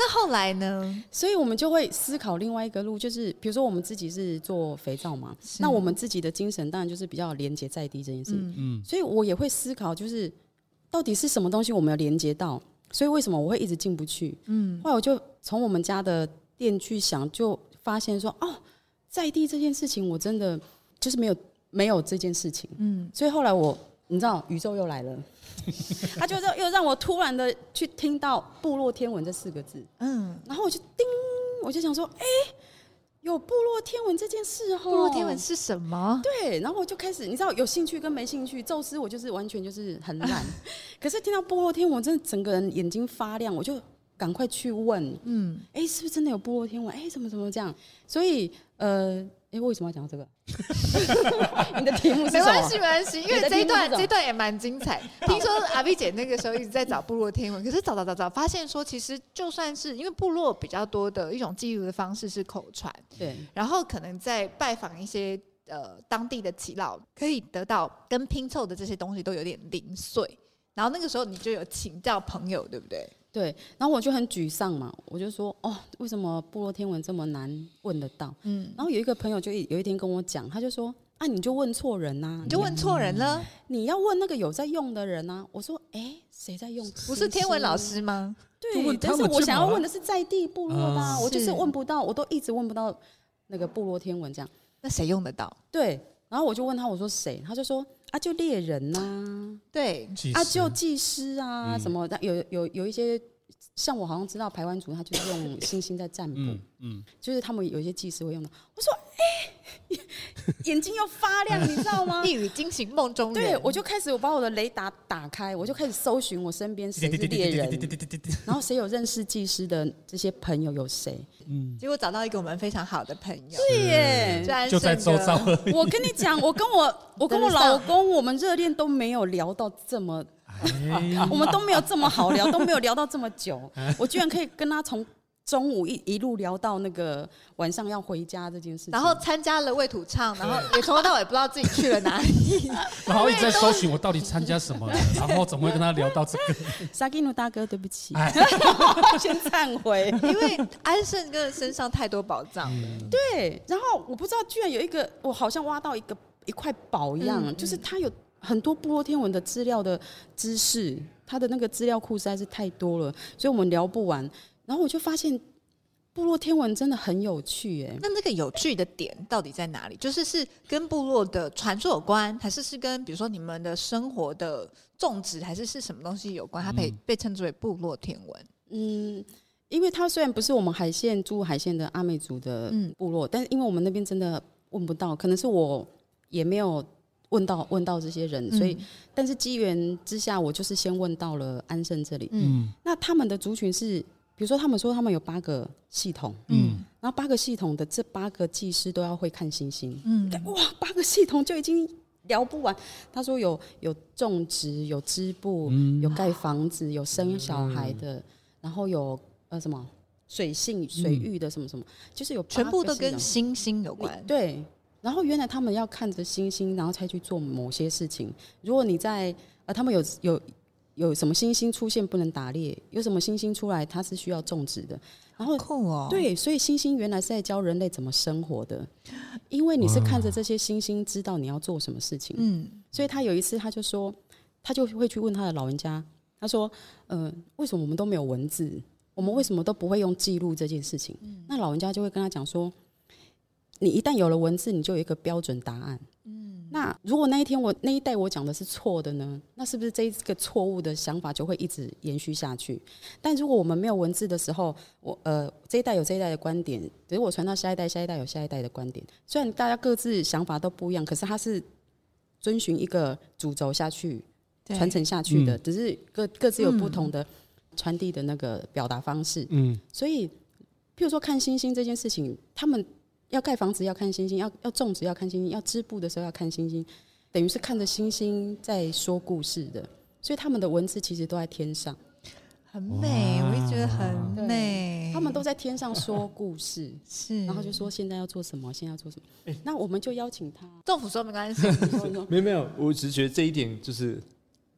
那后来呢？所以我们就会思考另外一个路，就是比如说我们自己是做肥皂嘛，那我们自己的精神当然就是比较连接在地这件事。嗯，所以我也会思考，就是到底是什么东西我们要连接到？所以为什么我会一直进不去？嗯，后来我就从我们家的店去想，就发现说，哦，在地这件事情我真的就是没有没有这件事情。嗯，所以后来我，你知道，宇宙又来了。他就让又让我突然的去听到“部落天文”这四个字，嗯，然后我就叮，我就想说，哎，有部落天文这件事哦。部落天文是什么？对，然后我就开始，你知道有兴趣跟没兴趣，宙斯我就是完全就是很懒，可是听到部落天文，真的整个人眼睛发亮，我就赶快去问，嗯，哎，是不是真的有部落天文？哎，怎么怎么这样？所以呃。哎，为什么要讲到这个？你的题目是什么？没关系，没关系，因为这一段这一段也蛮精彩。听说阿 V 姐那个时候一直在找部落天文，可是找找找找，发现说其实就算是因为部落比较多的一种记录的方式是口传，对，然后可能在拜访一些呃当地的耆老，可以得到跟拼凑的这些东西都有点零碎。然后那个时候你就有请教朋友，对不对？对，然后我就很沮丧嘛，我就说哦，为什么部落天文这么难问得到？嗯，然后有一个朋友就有一天跟我讲，他就说啊，你就问错人呐、啊，你就问错人了，你要问那个有在用的人啊。我说哎，谁在用？不是天文老师吗？对，但是我想要问的是在地部落的、啊，我就是问不到，我都一直问不到那个部落天文这样。那谁用得到？对，然后我就问他，我说谁？他就说。啊，就猎人呐、啊，对，啊，就祭师啊，嗯、什么的，有有有一些，像我好像知道排湾族，他就是用星星在占卜，嗯，嗯，就是他们有一些祭师会用的。我说，哎、欸，眼睛要发亮，你知道吗？一语惊醒梦中人。对，我就开始我把我的雷达打开，我就开始搜寻我身边 谁是猎人，然后谁有认识技师的这些朋友有谁？嗯，结果找到一个我们非常好的朋友，对耶，就在周遭。我跟你讲，我跟我我跟我老公，我们热恋都没有聊到这么，我们都没有这么好聊，都没有聊到这么久。我居然可以跟他从。中午一一路聊到那个晚上要回家这件事情，然后参加了为土唱，然后也从头到尾不知道自己去了哪里，然后一直在搜寻我到底参加什么，然后怎么会跟他聊到这个？萨基努大哥，对不起，先忏悔，因为安盛哥身上太多宝藏。了。对，然后我不知道，居然有一个我好像挖到一个一块宝一样，就是他有很多部落天文的资料的知识，他的那个资料库实在是太多了，所以我们聊不完。然后我就发现，部落天文真的很有趣哎。那那个有趣的点到底在哪里？就是是跟部落的传说有关，还是是跟比如说你们的生活的种植，还是是什么东西有关？它被被称之为部落天文。嗯，因为它虽然不是我们海线住海线的阿美族的部落，嗯，但是因为我们那边真的问不到，可能是我也没有问到问到这些人，所以，嗯，但是机缘之下，我就是先问到了安盛这里。嗯，那他们的族群是。比如说，他们说他们有八个系统，嗯，然后八个系统的这八个技师都要会看星星，嗯，哇，八个系统就已经聊不完。他说有有种植，有织布，嗯、有盖房子，有生小孩的，嗯、然后有呃什么水性水域的什么什么，就是有全部都跟星星有关。对，然后原来他们要看着星星，然后才去做某些事情。如果你在呃，他们有有。有什么星星出现不能打猎？有什么星星出来它是需要种植的？然后酷哦，对，所以星星原来是在教人类怎么生活的，因为你是看着这些星星知道你要做什么事情。嗯，所以他有一次他就说，他就会去问他的老人家，他说：“呃，为什么我们都没有文字？我们为什么都不会用记录这件事情？”那老人家就会跟他讲说：“你一旦有了文字，你就有一个标准答案。”那如果那一天我那一代我讲的是错的呢？那是不是这一个错误的想法就会一直延续下去？但如果我们没有文字的时候，我呃这一代有这一代的观点，等于我传到下一代，下一代有下一代的观点。虽然大家各自想法都不一样，可是它是遵循一个主轴下去传承下去的，嗯、只是各各自有不同的传递的那个表达方式。嗯，所以譬如说看星星这件事情，他们。要盖房子要看星星，要要种植要看星星，要织布的时候要看星星，等于是看着星星在说故事的。所以他们的文字其实都在天上，很美，我也觉得很美。他们都在天上说 故事，是，然后就说现在要做什么，现在要做什么。欸、那我们就邀请他。政府说没关系，没有没有，我只是觉得这一点就是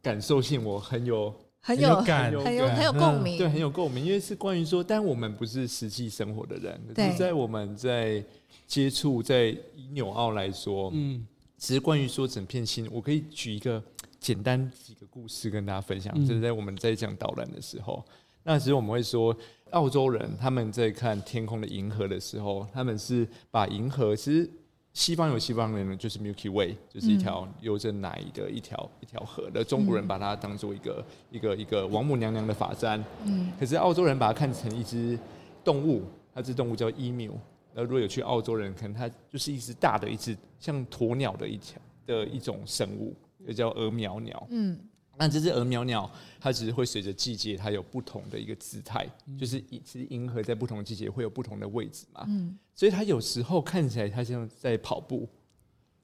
感受性，我很有。很有感，很有很有共鸣，对，很有共鸣，因为是关于说，但我们不是实际生活的人，对，在我们在接触，在以纽澳来说，嗯，只是关于说整片星，我可以举一个简单几个故事跟大家分享，就、嗯、是在我们在讲导览的时候，那时候我们会说，澳洲人他们在看天空的银河的时候，他们是把银河其实。西方有西方人，就是 Milky Way，就是一条流着奶的一条、嗯、一条河的。中国人把它当做一个一个一个王母娘娘的法簪。嗯。可是澳洲人把它看成一只动物，那只动物叫 emu。那如果有去澳洲人，可能它就是一只大的一只像鸵鸟的一条的一种生物，也叫鹅苗鸟。嗯，那这只鹅苗鸟，它只是会随着季节，它有不同的一个姿态，就是其实银河在不同季节会有不同的位置嘛。嗯，所以它有时候看起来它像在跑步，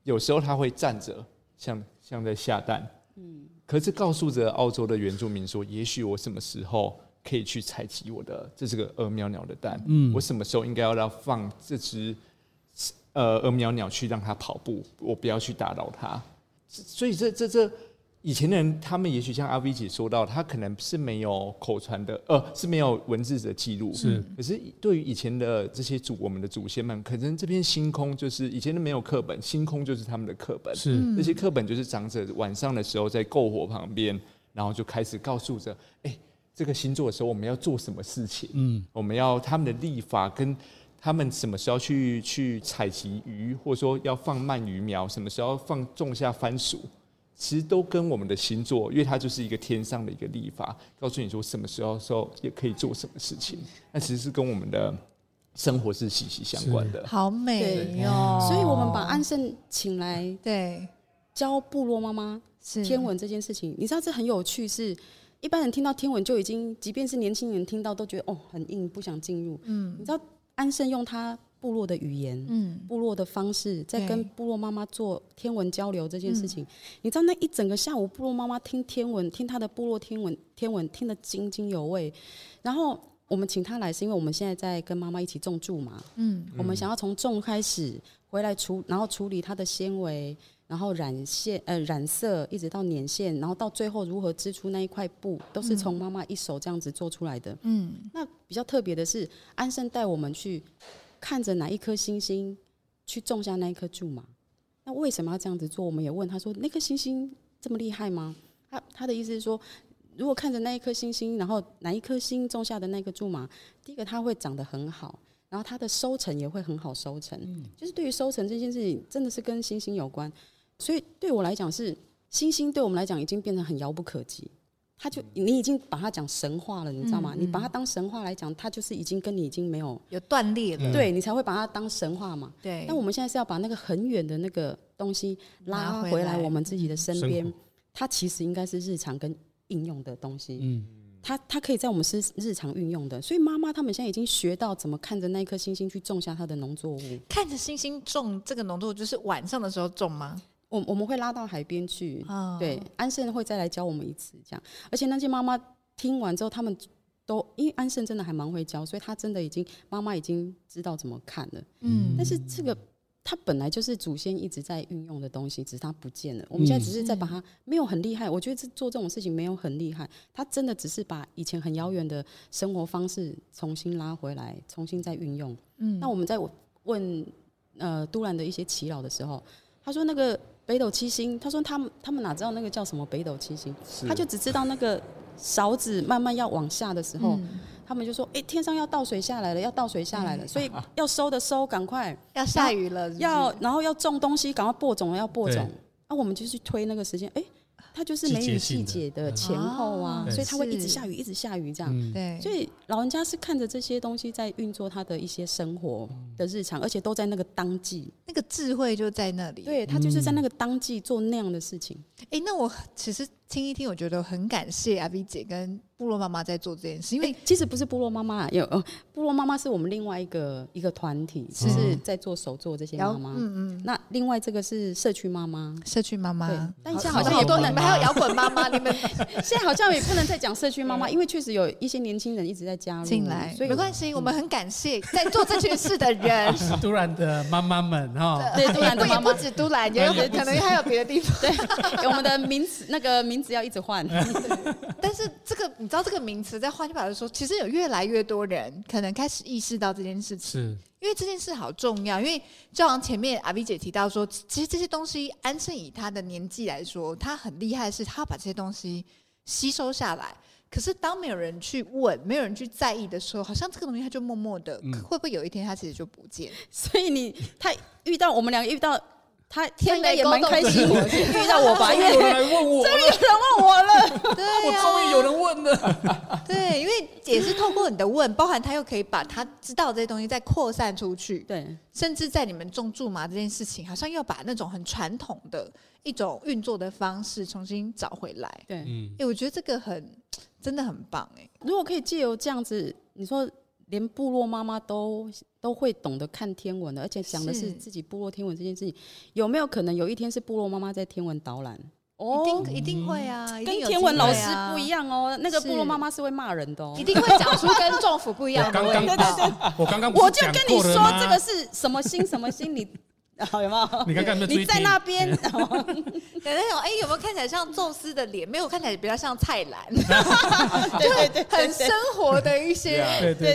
有时候它会站着，像像在下蛋。嗯，可是告诉着澳洲的原住民说，也许我什么时候。可以去采集我的这是个鹅苗鸟的蛋，嗯，我什么时候应该要让放这只呃鹅苗鸟去让它跑步，我不要去打扰它。所以这这这以前的人，他们也许像阿 V 姐说到，他可能是没有口传的，呃，是没有文字的记录，是。可是对于以前的这些祖我们的祖先们，可能这片星空就是以前的没有课本，星空就是他们的课本，是。那些课本就是长者晚上的时候在篝火旁边，然后就开始告诉着，哎、欸。这个星座的时候，我们要做什么事情？嗯，我们要他们的历法跟他们什么时候去去采集鱼，或者说要放鳗鱼苗，什么时候放种下番薯，其实都跟我们的星座，因为它就是一个天上的一个历法，告诉你说什么时候时候也可以做什么事情。那其实是跟我们的生活是息息相关的。好美哟！所以我们把安盛请来，对，教部落妈妈天文这件事情，你知道这很有趣是。一般人听到天文就已经，即便是年轻人听到都觉得哦很硬，不想进入。嗯，你知道安盛用他部落的语言，嗯，部落的方式在跟部落妈妈做天文交流这件事情，你知道那一整个下午，部落妈妈听天文，听她的部落天文，天文听得津津有味。然后我们请她来，是因为我们现在在跟妈妈一起种苎麻，嗯，我们想要从种开始回来处，然后处理它的纤维。然后染线，呃，染色，一直到捻线，然后到最后如何织出那一块布，都是从妈妈一手这样子做出来的。嗯，那比较特别的是，安生带我们去看着哪一颗星星，去种下那一颗苧麻。那为什么要这样子做？我们也问他说：“那颗星星这么厉害吗？”他他的意思是说，如果看着那一颗星星，然后哪一颗星种下的那个苧麻，第一个它会长得很好，然后它的收成也会很好收成。嗯，就是对于收成这件事情，真的是跟星星有关。所以对我来讲是星星，对我们来讲已经变成很遥不可及。他就你已经把它讲神话了，你知道吗？你把它当神话来讲，它就是已经跟你已经没有有断裂了。对，你才会把它当神话嘛。对。那我们现在是要把那个很远的那个东西拉回来我们自己的身边，它其实应该是日常跟应用的东西。嗯。它它可以在我们是日常运用的，所以妈妈他们现在已经学到怎么看着那一颗星星去种下它的农作物。看着星星种这个农作物，就是晚上的时候种吗？我我们会拉到海边去，哦、对，安盛会再来教我们一次，这样。而且那些妈妈听完之后，他们都因为安盛真的还蛮会教，所以他真的已经妈妈已经知道怎么看了。嗯，但是这个他本来就是祖先一直在运用的东西，只是他不见了。我们现在只是在把它没有很厉害，我觉得这做这种事情没有很厉害，他真的只是把以前很遥远的生活方式重新拉回来，重新再运用。嗯，那我们在问呃都兰的一些祈老的时候，他说那个。北斗七星，他说他们他们哪知道那个叫什么北斗七星？他就只知道那个勺子慢慢要往下的时候，嗯、他们就说：“哎、欸，天上要倒水下来了，要倒水下来了，嗯、所以要收的收，赶快要下雨了是是，要然后要种东西，赶快播种了，要播种。那啊，我们就去推那个时间，哎、欸。”它就是梅雨季节的前后啊，所以它会一直下雨，一直下雨这样。对，所以老人家是看着这些东西在运作他的一些生活的日常，而且都在那个当季，那个智慧就在那里。对，他就是在那个当季做那样的事情。哎，那我其实听一听，我觉得很感谢阿 V 姐跟部落妈妈在做这件事，因为其实不是部落妈妈，有部落妈妈是我们另外一个一个团体，是在做手作这些妈妈。嗯嗯。那另外这个是社区妈妈，社区妈妈。但现在好像也不能，还有摇滚妈妈，你们现在好像也不能再讲社区妈妈，因为确实有一些年轻人一直在加入进来，所以没关系，我们很感谢在做这件事的人，都兰的妈妈们哈。对，都兰的妈妈不止都兰，也有可能还有别的地方。对，我们的名词那个名字要一直换。但是这个你知道这个名词在换句话来说，其实有越来越多人可能开始意识到这件事情，是因为这件事好重要。因为就像前面阿 V 姐提到说，其实这些东西安盛以他的年纪来说，他很厉害，是他把这些东西吸收下来。可是当没有人去问，没有人去在意的时候，好像这个东西他就默默的，会不会有一天他其实就不见？所以你他遇到我们两个遇到。他天雷也蛮开心遇到我吧，因为有人来问我，终于有人问我了，对，我终于有人问了。对，因为也是透过你的问，包含他又可以把他知道这些东西再扩散出去。对，甚至在你们种苎麻这件事情，好像又把那种很传统的一种运作的方式重新找回来。对，嗯，哎，我觉得这个很真的很棒哎。如果可以借由这样子，你说。连部落妈妈都都会懂得看天文的，而且讲的是自己部落天文这件事情，有没有可能有一天是部落妈妈在天文导览？哦，一定一定会啊，跟天文老师不一样哦。那个部落妈妈是会骂人的哦，一定会讲出跟政府不一样的。对对对，我刚刚我就跟你说这个是什么星什么星你。好有没有？你看看有没有？你在那边，有那种哎，有没有看起来像宙斯的脸？没有看起来比较像菜篮，对对对，很生活的一些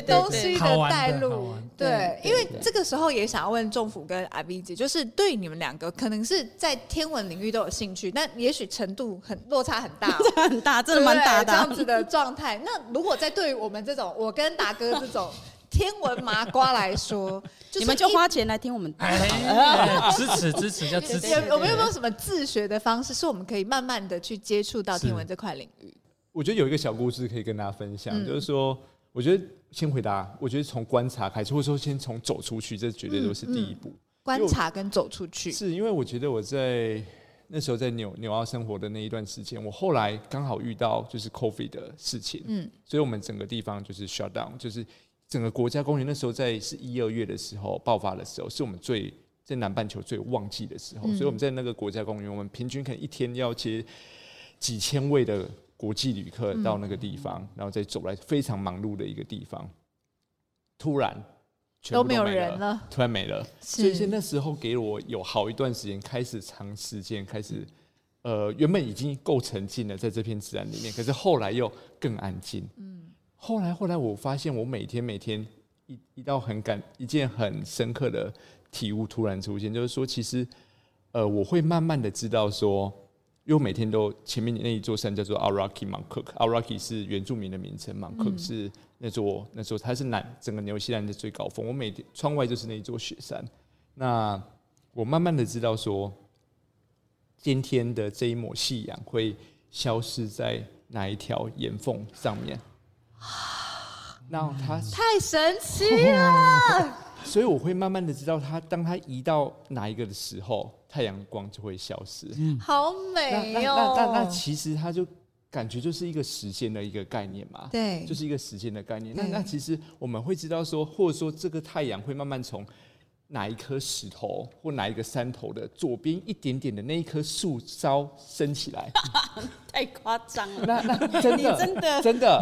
东西的带入。对，因为这个时候也想要问仲甫跟阿 V 姐，就是对你们两个可能是在天文领域都有兴趣，但也许程度很落差很大，很大，真的蛮大的这样子的状态。那如果在对于我们这种，我跟达哥这种。天文麻瓜来说，你们就花钱来听我们 支持支持，要支持。有没有没有什么自学的方式，是我们可以慢慢的去接触到天文这块领域？我觉得有一个小故事可以跟大家分享，就是说，我觉得先回答，我觉得从观察开始，或者说先从走出去，这绝对都是第一步。观察跟走出去，是因为我觉得我在那时候在纽纽澳生活的那一段时间，我后来刚好遇到就是 COVID 的事情，嗯，所以我们整个地方就是 shut down，就是。整个国家公园那时候在是一二月的时候爆发的时候，是我们最在南半球最旺季的时候，所以我们在那个国家公园，我们平均可能一天要接几千位的国际旅客到那个地方，然后再走来非常忙碌的一个地方，突然全部都没有人了，突然没了，所以那时候给我有好一段时间开始长时间开始，呃，原本已经够沉浸了在这片自然里面，可是后来又更安静，后来，后来我发现，我每天每天一一道很感一件很深刻的体悟突然出现，就是说，其实，呃，我会慢慢的知道说，因为我每天都前面那一座山叫做 Araki m o n k o k a r a k i 是原住民的名称，Mount Cook 是那座那座它是南整个纽西兰的最高峰，我每天窗外就是那一座雪山。那我慢慢的知道说，今天的这一抹夕阳会消失在哪一条岩缝上面。那它太神奇了，所以我会慢慢的知道，它当它移到哪一个的时候，太阳光就会消失。好美哦！那那那其实它就感觉就是一个时间的一个概念嘛，对，就是一个时间的概念。那那其实我们会知道说，或者说这个太阳会慢慢从。哪一颗石头或哪一个山头的左边一点点的那一棵树梢升起来，太夸张了。那那真的 真的。真的，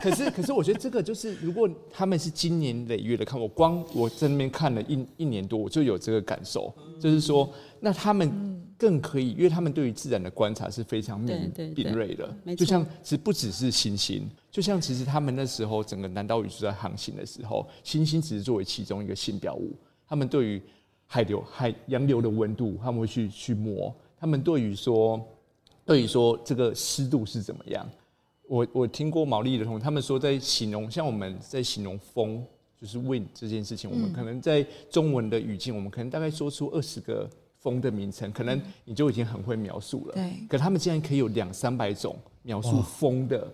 可是可是我觉得这个就是，如果他们是经年累月的看，我光我在那边看了一一年多，我就有这个感受，就是说，那他们更可以，因为他们对于自然的观察是非常敏敏锐的，就像其实不只是星星，就像其实他们那时候整个南岛语是在航行的时候，星星只是作为其中一个信标物。他们对于海流、海洋流的温度，他们会去去摸。他们对于说，对于说这个湿度是怎么样？我我听过毛利的同学，他们说在形容，像我们在形容风，就是 wind 这件事情，我们可能在中文的语境，我们可能大概说出二十个风的名称，可能你就已经很会描述了。对。可他们竟然可以有两三百种描述风的。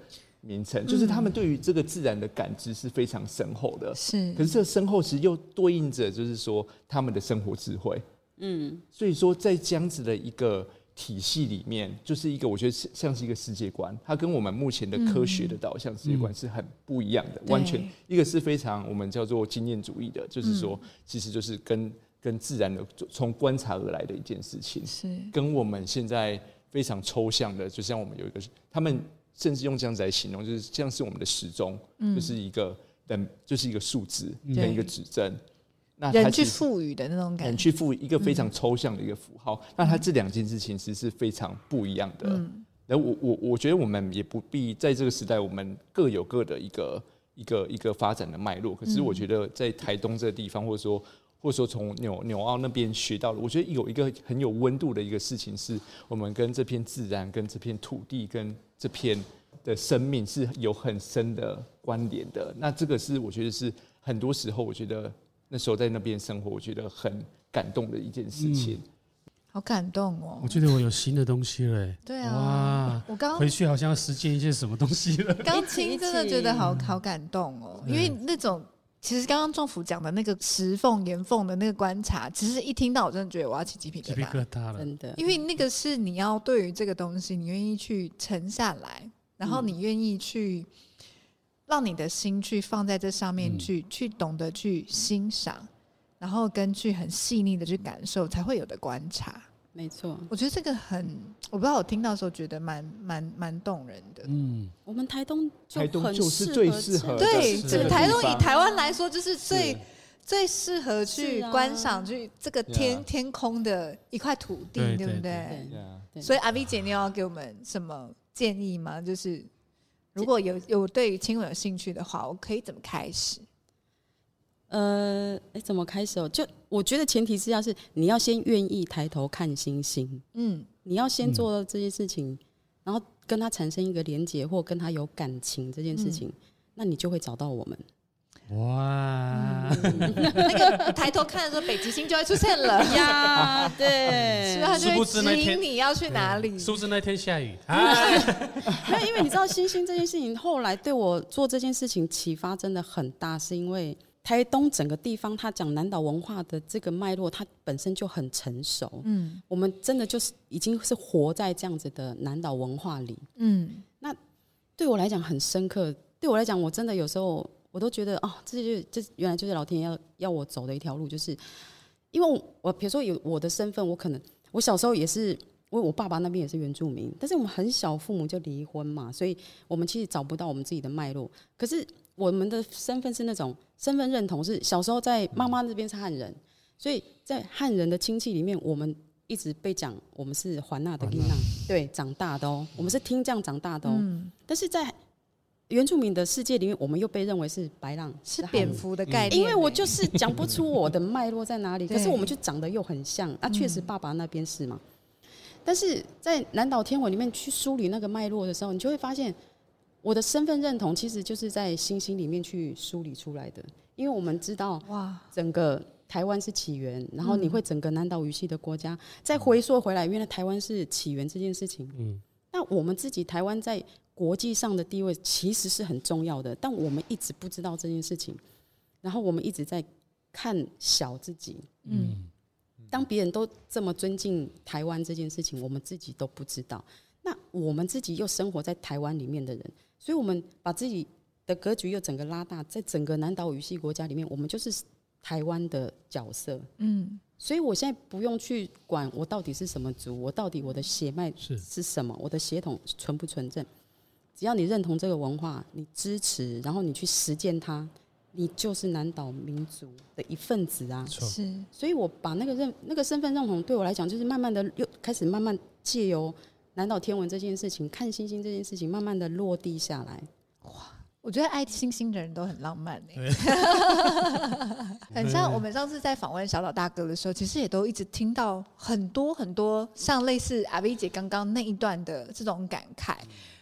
名称就是他们对于这个自然的感知是非常深厚的，是。可是这个深厚其实又对应着，就是说他们的生活智慧，嗯。所以说，在这样子的一个体系里面，就是一个我觉得像是一个世界观，它跟我们目前的科学的导向世界观是很不一样的，完全一个是非常我们叫做经验主义的，就是说，其实就是跟跟自然的从观察而来的一件事情，是。跟我们现在非常抽象的，就像我们有一个他们。甚至用这样子来形容，就是像是我们的时钟，就是一个等，就是一个数字跟一个指针。那人去赋予的那种感觉，人去赋予一个非常抽象的一个符号。那它这两件事情其实是非常不一样的。然后我我我觉得我们也不必在这个时代，我们各有各的一个一个一个发展的脉络。可是我觉得在台东这个地方，或者说或者说从纽纽澳那边学到的，我觉得有一个很有温度的一个事情，是我们跟这片自然、跟这片土地、跟这片的生命是有很深的关联的。那这个是我觉得是很多时候，我觉得那时候在那边生活，我觉得很感动的一件事情。好感动哦！我觉得我有新的东西了。对啊，哇！我刚回去好像要实践一些什么东西了。刚听真的觉得好好感动哦，因为那种其实刚刚政府讲的那个石缝、岩缝的那个观察，其实一听到我真的觉得我要起鸡皮疙瘩，疙瘩了。真的，因为那个是你要对于这个东西，你愿意去沉下来，然后你愿意去让你的心去放在这上面去，去去懂得去欣赏。然后根据很细腻的去感受，才会有的观察。没错，我觉得这个很，我不知道我听到的时候觉得蛮蛮蛮动人的。嗯，我们台东就台东就是最适合对，这个台东以台湾来说，就是最是最适合去观赏，去这个天天空的一块土地，对，对不对？对。所以阿 V 姐，你要给我们什么建议吗？就是如果有有对于亲吻有兴趣的话，我可以怎么开始？呃，哎，怎么开始哦？就我觉得前提是要是你要先愿意抬头看星星，嗯，你要先做到这件事情，嗯、然后跟他产生一个连结，或跟他有感情这件事情，嗯、那你就会找到我们。哇，嗯、那个抬头看的时候，北极星就会出现了 呀，对，是他就会指引你要去哪里。是不是那天下雨？没有，因为你知道星星这件事情，后来对我做这件事情启发真的很大，是因为。台东整个地方，他讲南岛文化的这个脉络，它本身就很成熟。嗯，我们真的就是已经是活在这样子的南岛文化里。嗯，那对我来讲很深刻。对我来讲，我真的有时候我都觉得，哦，这就这原来就是老天爷要要我走的一条路，就是因为我比如说有我的身份，我可能我小时候也是，因为我爸爸那边也是原住民，但是我们很小父母就离婚嘛，所以我们其实找不到我们自己的脉络。可是我们的身份是那种。身份认同是小时候在妈妈那边是汉人，所以在汉人的亲戚里面，我们一直被讲我们是环纳的囡仔，对，长大的哦，我们是听这样长大的哦。但是在原住民的世界里面，我们又被认为是白浪，是蝙蝠的概念。因为我就是讲不出我的脉络在哪里，可是我们就长得又很像。啊，确实爸爸那边是嘛。但是在南岛天文里面去梳理那个脉络的时候，你就会发现。我的身份认同其实就是在星星里面去梳理出来的，因为我们知道，哇，整个台湾是起源，然后你会整个南岛语系的国家再回溯回来，原来台湾是起源这件事情，嗯，那我们自己台湾在国际上的地位其实是很重要的，但我们一直不知道这件事情，然后我们一直在看小自己，嗯，当别人都这么尊敬台湾这件事情，我们自己都不知道，那我们自己又生活在台湾里面的人。所以，我们把自己的格局又整个拉大，在整个南岛语系国家里面，我们就是台湾的角色。嗯，所以我现在不用去管我到底是什么族，我到底我的血脉是什么，我的血统纯不纯正。只要你认同这个文化，你支持，然后你去实践它，你就是南岛民族的一份子啊。是，所以我把那个认那个身份认同，对我来讲，就是慢慢的又开始慢慢借由。南岛天文这件事情，看星星这件事情，慢慢的落地下来。哇，我觉得爱星星的人都很浪漫哎，很像我们上次在访问小岛大哥的时候，其实也都一直听到很多很多像类似阿 V 姐刚刚那一段的这种感慨，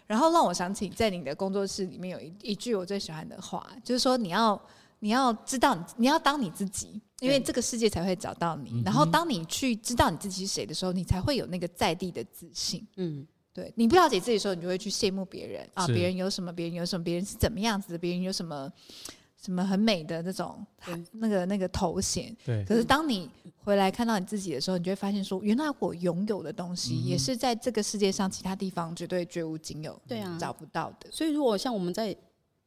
然后让我想起在你的工作室里面有一一句我最喜欢的话，就是说你要。你要知道，你要当你自己，因为这个世界才会找到你。然后，当你去知道你自己是谁的时候，你才会有那个在地的自信。嗯，对，你不了解自己的时候，你就会去羡慕别人啊，别人有什么，别人有什么，别人是怎么样子的，别人有什么什么很美的那种那个那个头衔。对。可是，当你回来看到你自己的时候，你就会发现说，原来我拥有的东西，也是在这个世界上其他地方绝对绝无仅有，对啊，找不到的。所以，如果像我们在。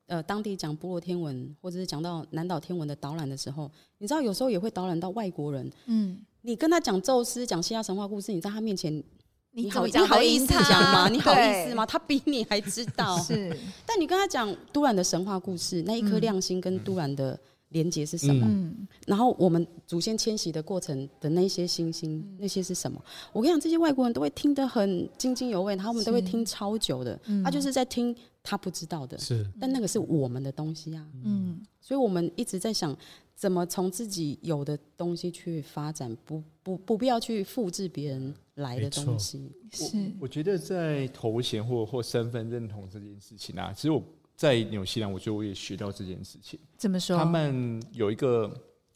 呃，当地讲部落天文，或者是讲到南岛天文的导览的时候，你知道有时候也会导览到外国人。嗯，你跟他讲宙斯、讲希腊神话故事，你在他面前，你好，你好意思讲吗？你好意思吗？他比你还知道。是，但你跟他讲都兰的神话故事，那一颗亮星跟都兰的连接是什么？嗯，然后我们祖先迁徙的过程的那些星星，那些是什么？我跟你讲，这些外国人都会听得很津津有味，他们都会听超久的。他就是在听。他不知道的，是，但那个是我们的东西啊，嗯，所以我们一直在想，怎么从自己有的东西去发展，不不不必要去复制别人来的东西。是，我觉得在头衔或或身份认同这件事情啊，其实我在纽西兰，我觉得我也学到这件事情。怎么说？他们有一个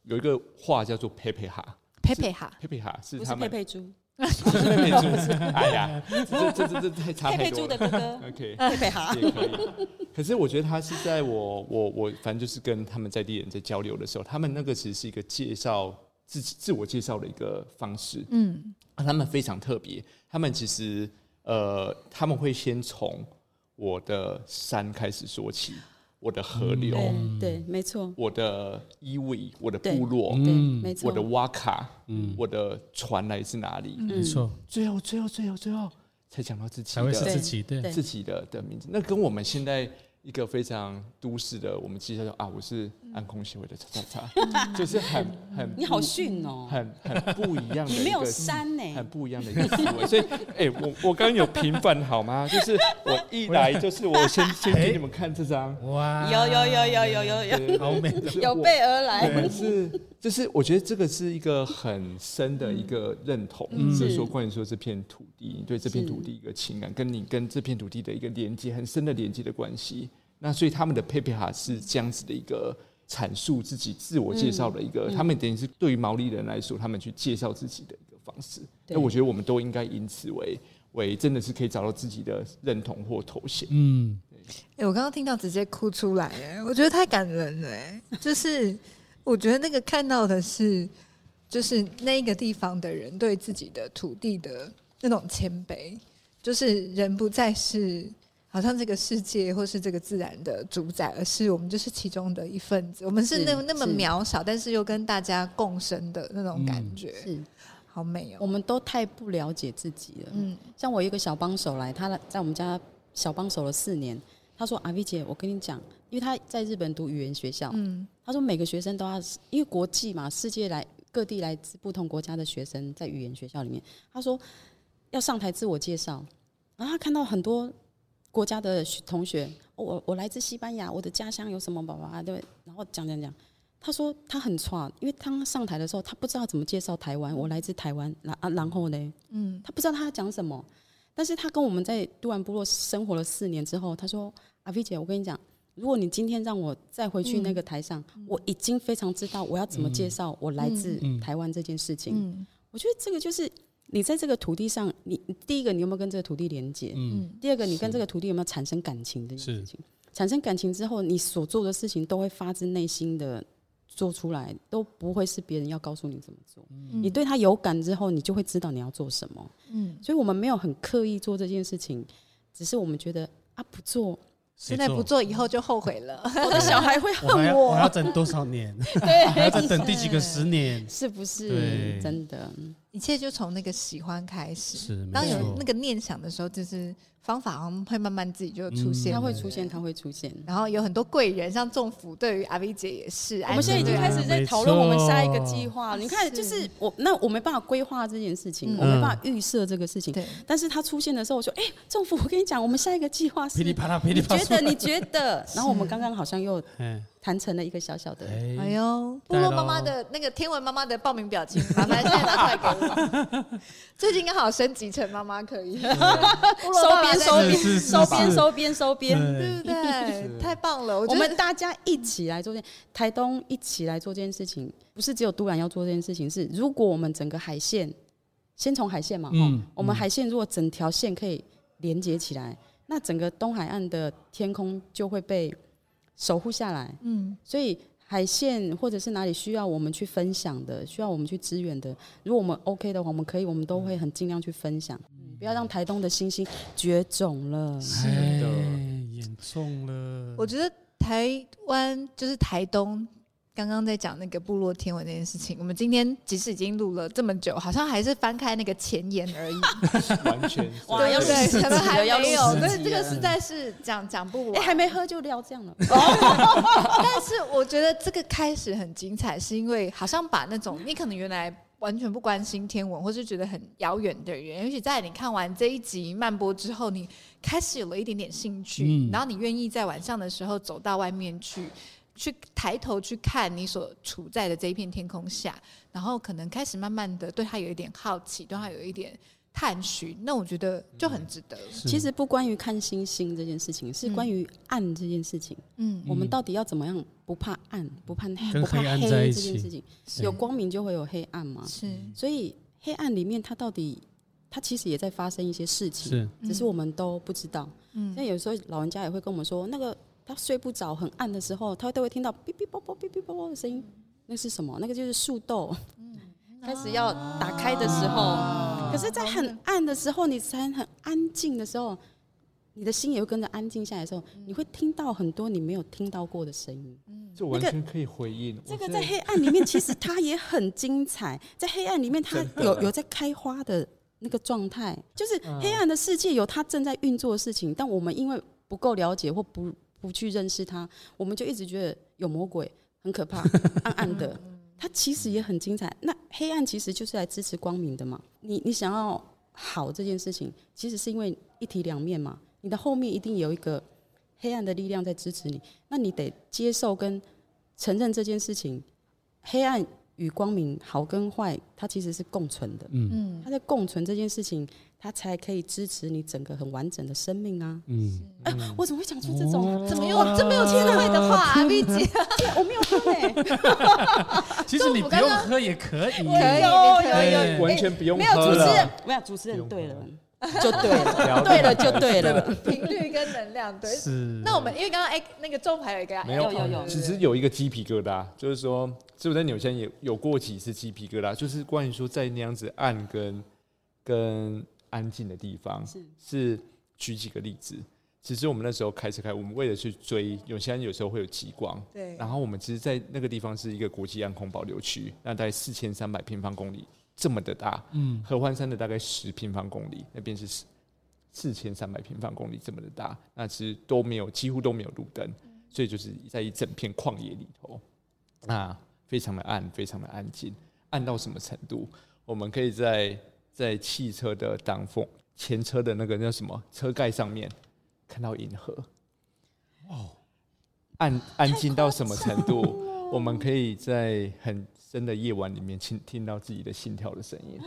有一个话叫做佩佩哈，佩佩哈，佩佩哈是他们佩佩猪。佩佩猪，哎呀，这这这这太差太多了。佩佩猪的哥哥，OK，佩佩哈也可以。可是我觉得他是在我我我，反正就是跟他们在地人在交流的时候，他们那个其实是一个介绍自己、自我介绍的一个方式。嗯，他们非常特别，他们其实呃，他们会先从我的山开始说起。我的河流，嗯、对，没错。我的伊维，我的部落，对，没错。我的瓦卡，嗯，我的船来自哪里？没错。最后，最后，最后，最后，才讲到自己的，才会是自己对，自己的的名字。那跟我们现在。一个非常都市的，我们介绍说啊，我是安空协会的叉叉叉，就是很很你好逊哦，很很不一样的，你没有山呢，很不一样的一个思维。所以，哎，我我刚刚有平反好吗？就是我一来就是我先先给你们看这张，哇，有有有有有有有，好美，有备而来，是就是我觉得这个是一个很深的一个认同，就是说关于说这片土地，你对这片土地一个情感，跟你跟这片土地的一个连接，很深的连接的关系。那所以他们的佩佩哈是这样子的一个阐述自己自我介绍的一个，他们等于是对于毛利人来说，他们去介绍自己的一个方式。那我觉得我们都应该以此为为真的是可以找到自己的认同或头衔。嗯，哎，我刚刚听到直接哭出来，哎，我觉得太感人了，哎，就是我觉得那个看到的是，就是那个地方的人对自己的土地的那种谦卑，就是人不再是。好像这个世界或是这个自然的主宰，而是我们就是其中的一份子。我们是那那么渺小，但是又跟大家共生的那种感觉，是好美哦。我们都太不了解自己了。嗯，像我一个小帮手来，他在我们家小帮手了四年。他说：“阿 V 姐，我跟你讲，因为他在日本读语言学校，嗯，他说每个学生都要，因为国际嘛，世界来各地来自不同国家的学生在语言学校里面，他说要上台自我介绍，然后他看到很多。”国家的同学，我我来自西班牙，我的家乡有什么宝宝啊对，然后讲讲讲，他说他很错，因为他上台的时候，他不知道怎么介绍台湾，我来自台湾，然啊然后呢，嗯，他不知道他要讲什么，但是他跟我们在杜兰部落生活了四年之后，他说阿飞姐，我跟你讲，如果你今天让我再回去那个台上，嗯、我已经非常知道我要怎么介绍我来自台湾这件事情，嗯。嗯、我觉得这个就是。你在这个土地上，你第一个你有没有跟这个土地连接？嗯。第二个，你跟这个土地有没有产生感情这件事情？产生感情之后，你所做的事情都会发自内心的做出来，都不会是别人要告诉你怎么做。嗯。你对他有感之后，你就会知道你要做什么。嗯。所以我们没有很刻意做这件事情，只是我们觉得啊，不做。现在不做，以后就后悔了。我的小孩会恨我。我，我要等多少年？对，还要再等第几个十年？是不是？真的，一切就从那个喜欢开始。是，当有那个念想的时候，就是。方法好像会慢慢自己就出现，它会出现，它会出现。然后有很多贵人，像政府对于阿 V 姐也是。我们现在已经开始在讨论我们下一个计划。你看，就是我那我没办法规划这件事情，我没办法预设这个事情。对。但是它出现的时候，我说：“哎，政府，我跟你讲，我们下一个计划是。”噼里啪啦，噼里啪啦。觉得？你觉得？然后我们刚刚好像又。谈成了一个小小的，哎。呦，部落妈妈的那个天文妈妈的报名表情，麻烦现在拿出来给我。最近刚好升级成妈妈可以，收编收编收编收编收编，对。不对？太棒了！我们大家一起来做这件，台东一起来做这件事情，不是只有都兰要做这件事情，是如果我们整个海线，先从海线嘛，嗯，我们海线如果整条线可以连接起来，那整个东海岸的天空就会被。守护下来，嗯，所以海线或者是哪里需要我们去分享的，需要我们去支援的，如果我们 OK 的话，我们可以，我们都会很尽量去分享，嗯，不要让台东的星星绝种了，是的，严重了。我觉得台湾就是台东。刚刚在讲那个部落天文那件事情，我们今天即使已经录了这么久，好像还是翻开那个前言而已，完全 对对，可能还没有，所以这个实在是讲讲不完。哎，还没喝就聊这样了。但是我觉得这个开始很精彩，是因为好像把那种你可能原来完全不关心天文，或是觉得很遥远的人，尤其在你看完这一集漫播之后，你开始有了一点点兴趣，然后你愿意在晚上的时候走到外面去。去抬头去看你所处在的这一片天空下，然后可能开始慢慢的对他有一点好奇，对他有一点探寻，那我觉得就很值得。嗯、其实不关于看星星这件事情，是关于暗这件事情。嗯，我们到底要怎么样不怕暗，不怕黑，不怕黑这件事情？有光明就会有黑暗嘛。是，所以黑暗里面它到底它其实也在发生一些事情，是，只是我们都不知道。嗯，像有时候老人家也会跟我们说，那个他睡不着、很暗的时候，他都会听到哔哔啵啵、哔哔啵啵的声音，那是什么？那个就是树豆，嗯，开始要打开的时候。可是，在很暗的时候，你才很安静的时候，你的心也会跟着安静下来的时候，你会听到很多你没有听到过的声音。嗯，这完全可以回应。这个在黑暗里面，其实它也很精彩。在黑暗里面，它有有在开花的。那个状态就是黑暗的世界有它正在运作的事情，但我们因为不够了解或不不去认识它，我们就一直觉得有魔鬼很可怕，暗暗的。它其实也很精彩。那黑暗其实就是来支持光明的嘛。你你想要好这件事情，其实是因为一体两面嘛。你的后面一定有一个黑暗的力量在支持你，那你得接受跟承认这件事情，黑暗。与光明好跟坏，它其实是共存的。嗯，它在共存这件事情，它才可以支持你整个很完整的生命啊。嗯，哎，我怎么会讲出这种？怎么又这么有智慧的话啊？V 姐，我没有喝哎。其实你不用喝也可以，有有有，完全不用喝。没有主持人，没有主持人，对了。就对了，对了就对了，频率跟能量对。是。那我们因为刚刚哎，那个中牌有一个没有有有，其实有一个鸡皮疙瘩，就是说，是不是在纽西也有过几次鸡皮疙瘩？就是关于说在那样子暗跟跟安静的地方，是是举几个例子。其实我们那时候开车开，我们为了去追有些人，有时候会有极光，对。然后我们其实，在那个地方是一个国际暗空保留区，那大概四千三百平方公里。这么的大，嗯，合欢山的大概十平方公里，那边是四四千三百平方公里，这么的大，那其实都没有，几乎都没有路灯，所以就是在一整片旷野里头，那非常的暗，非常的安静，暗到什么程度？我们可以在在汽车的挡风前车的那个叫什么车盖上面看到银河，哦，安安静到什么程度？我们可以在很深的夜晚里面听听到自己的心跳的声音，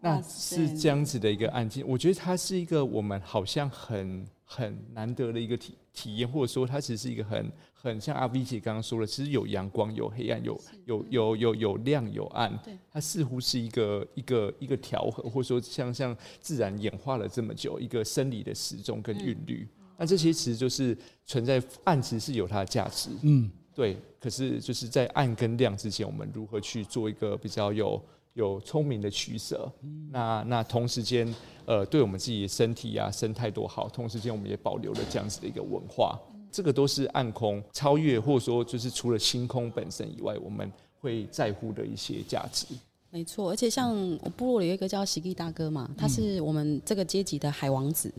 那是这样子的一个安静。我觉得它是一个我们好像很很难得的一个体体验，或者说它其实是一个很很像阿 V 姐刚刚说的，其实有阳光、有黑暗、有有有有有亮有暗，它似乎是一个一个一个调和，或者说像像自然演化了这么久一个生理的时钟跟韵律。那这些其实就是存在暗，其实是有它的价值。嗯。对，可是就是在暗跟亮之间，我们如何去做一个比较有有聪明的取舍？那那同时间，呃，对我们自己的身体啊、生态多好，同时间我们也保留了这样子的一个文化，这个都是暗空超越，或者说就是除了星空本身以外，我们会在乎的一些价值。没错，而且像我部落里有一个叫喜力大哥嘛，他是我们这个阶级的海王子，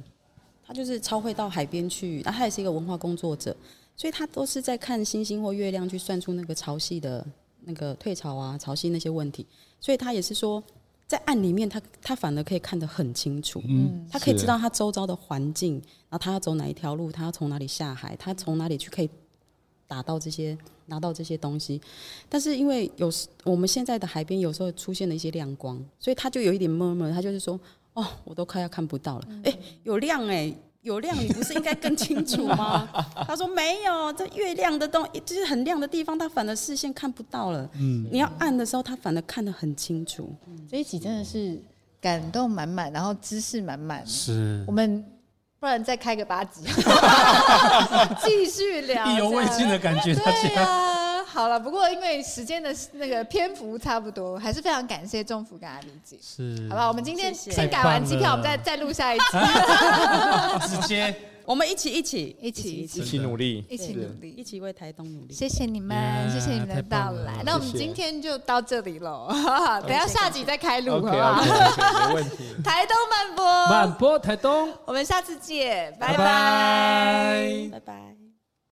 他就是超会到海边去，啊，他也是一个文化工作者。所以他都是在看星星或月亮去算出那个潮汐的那个退潮啊、潮汐那些问题。所以他也是说，在暗里面他，他他反而可以看得很清楚。嗯，他可以知道他周遭的环境，然后他要走哪一条路，他要从哪里下海，他从哪里去可以打到这些拿到这些东西。但是因为有时我们现在的海边有时候出现了一些亮光，所以他就有一点闷闷，他就是说：“哦，我都快要看不到了。嗯”哎，有亮哎。有亮，你不是应该更清楚吗？他说没有，这越亮的东西，就是很亮的地方，他反而视线看不到了。嗯，你要暗的时候，他反而看得很清楚。这一集真的是感动满满，然后知识满满。是，我们不然再开个八集，继续聊，意犹未尽的感觉。对呀。好了，不过因为时间的那个篇幅差不多，还是非常感谢政府跟阿 V 姐。是，好吧，我们今天先改完机票，我们再再录下一集。直接，我们一起一起。一起一起一起。努力，一起努力，一起为台东努力。谢谢你们，谢谢你们的到来。那我们今天就到这里喽，等下下集再开录，好不好？没问题。台东慢播，慢播台东，我们下次见，拜拜，拜拜。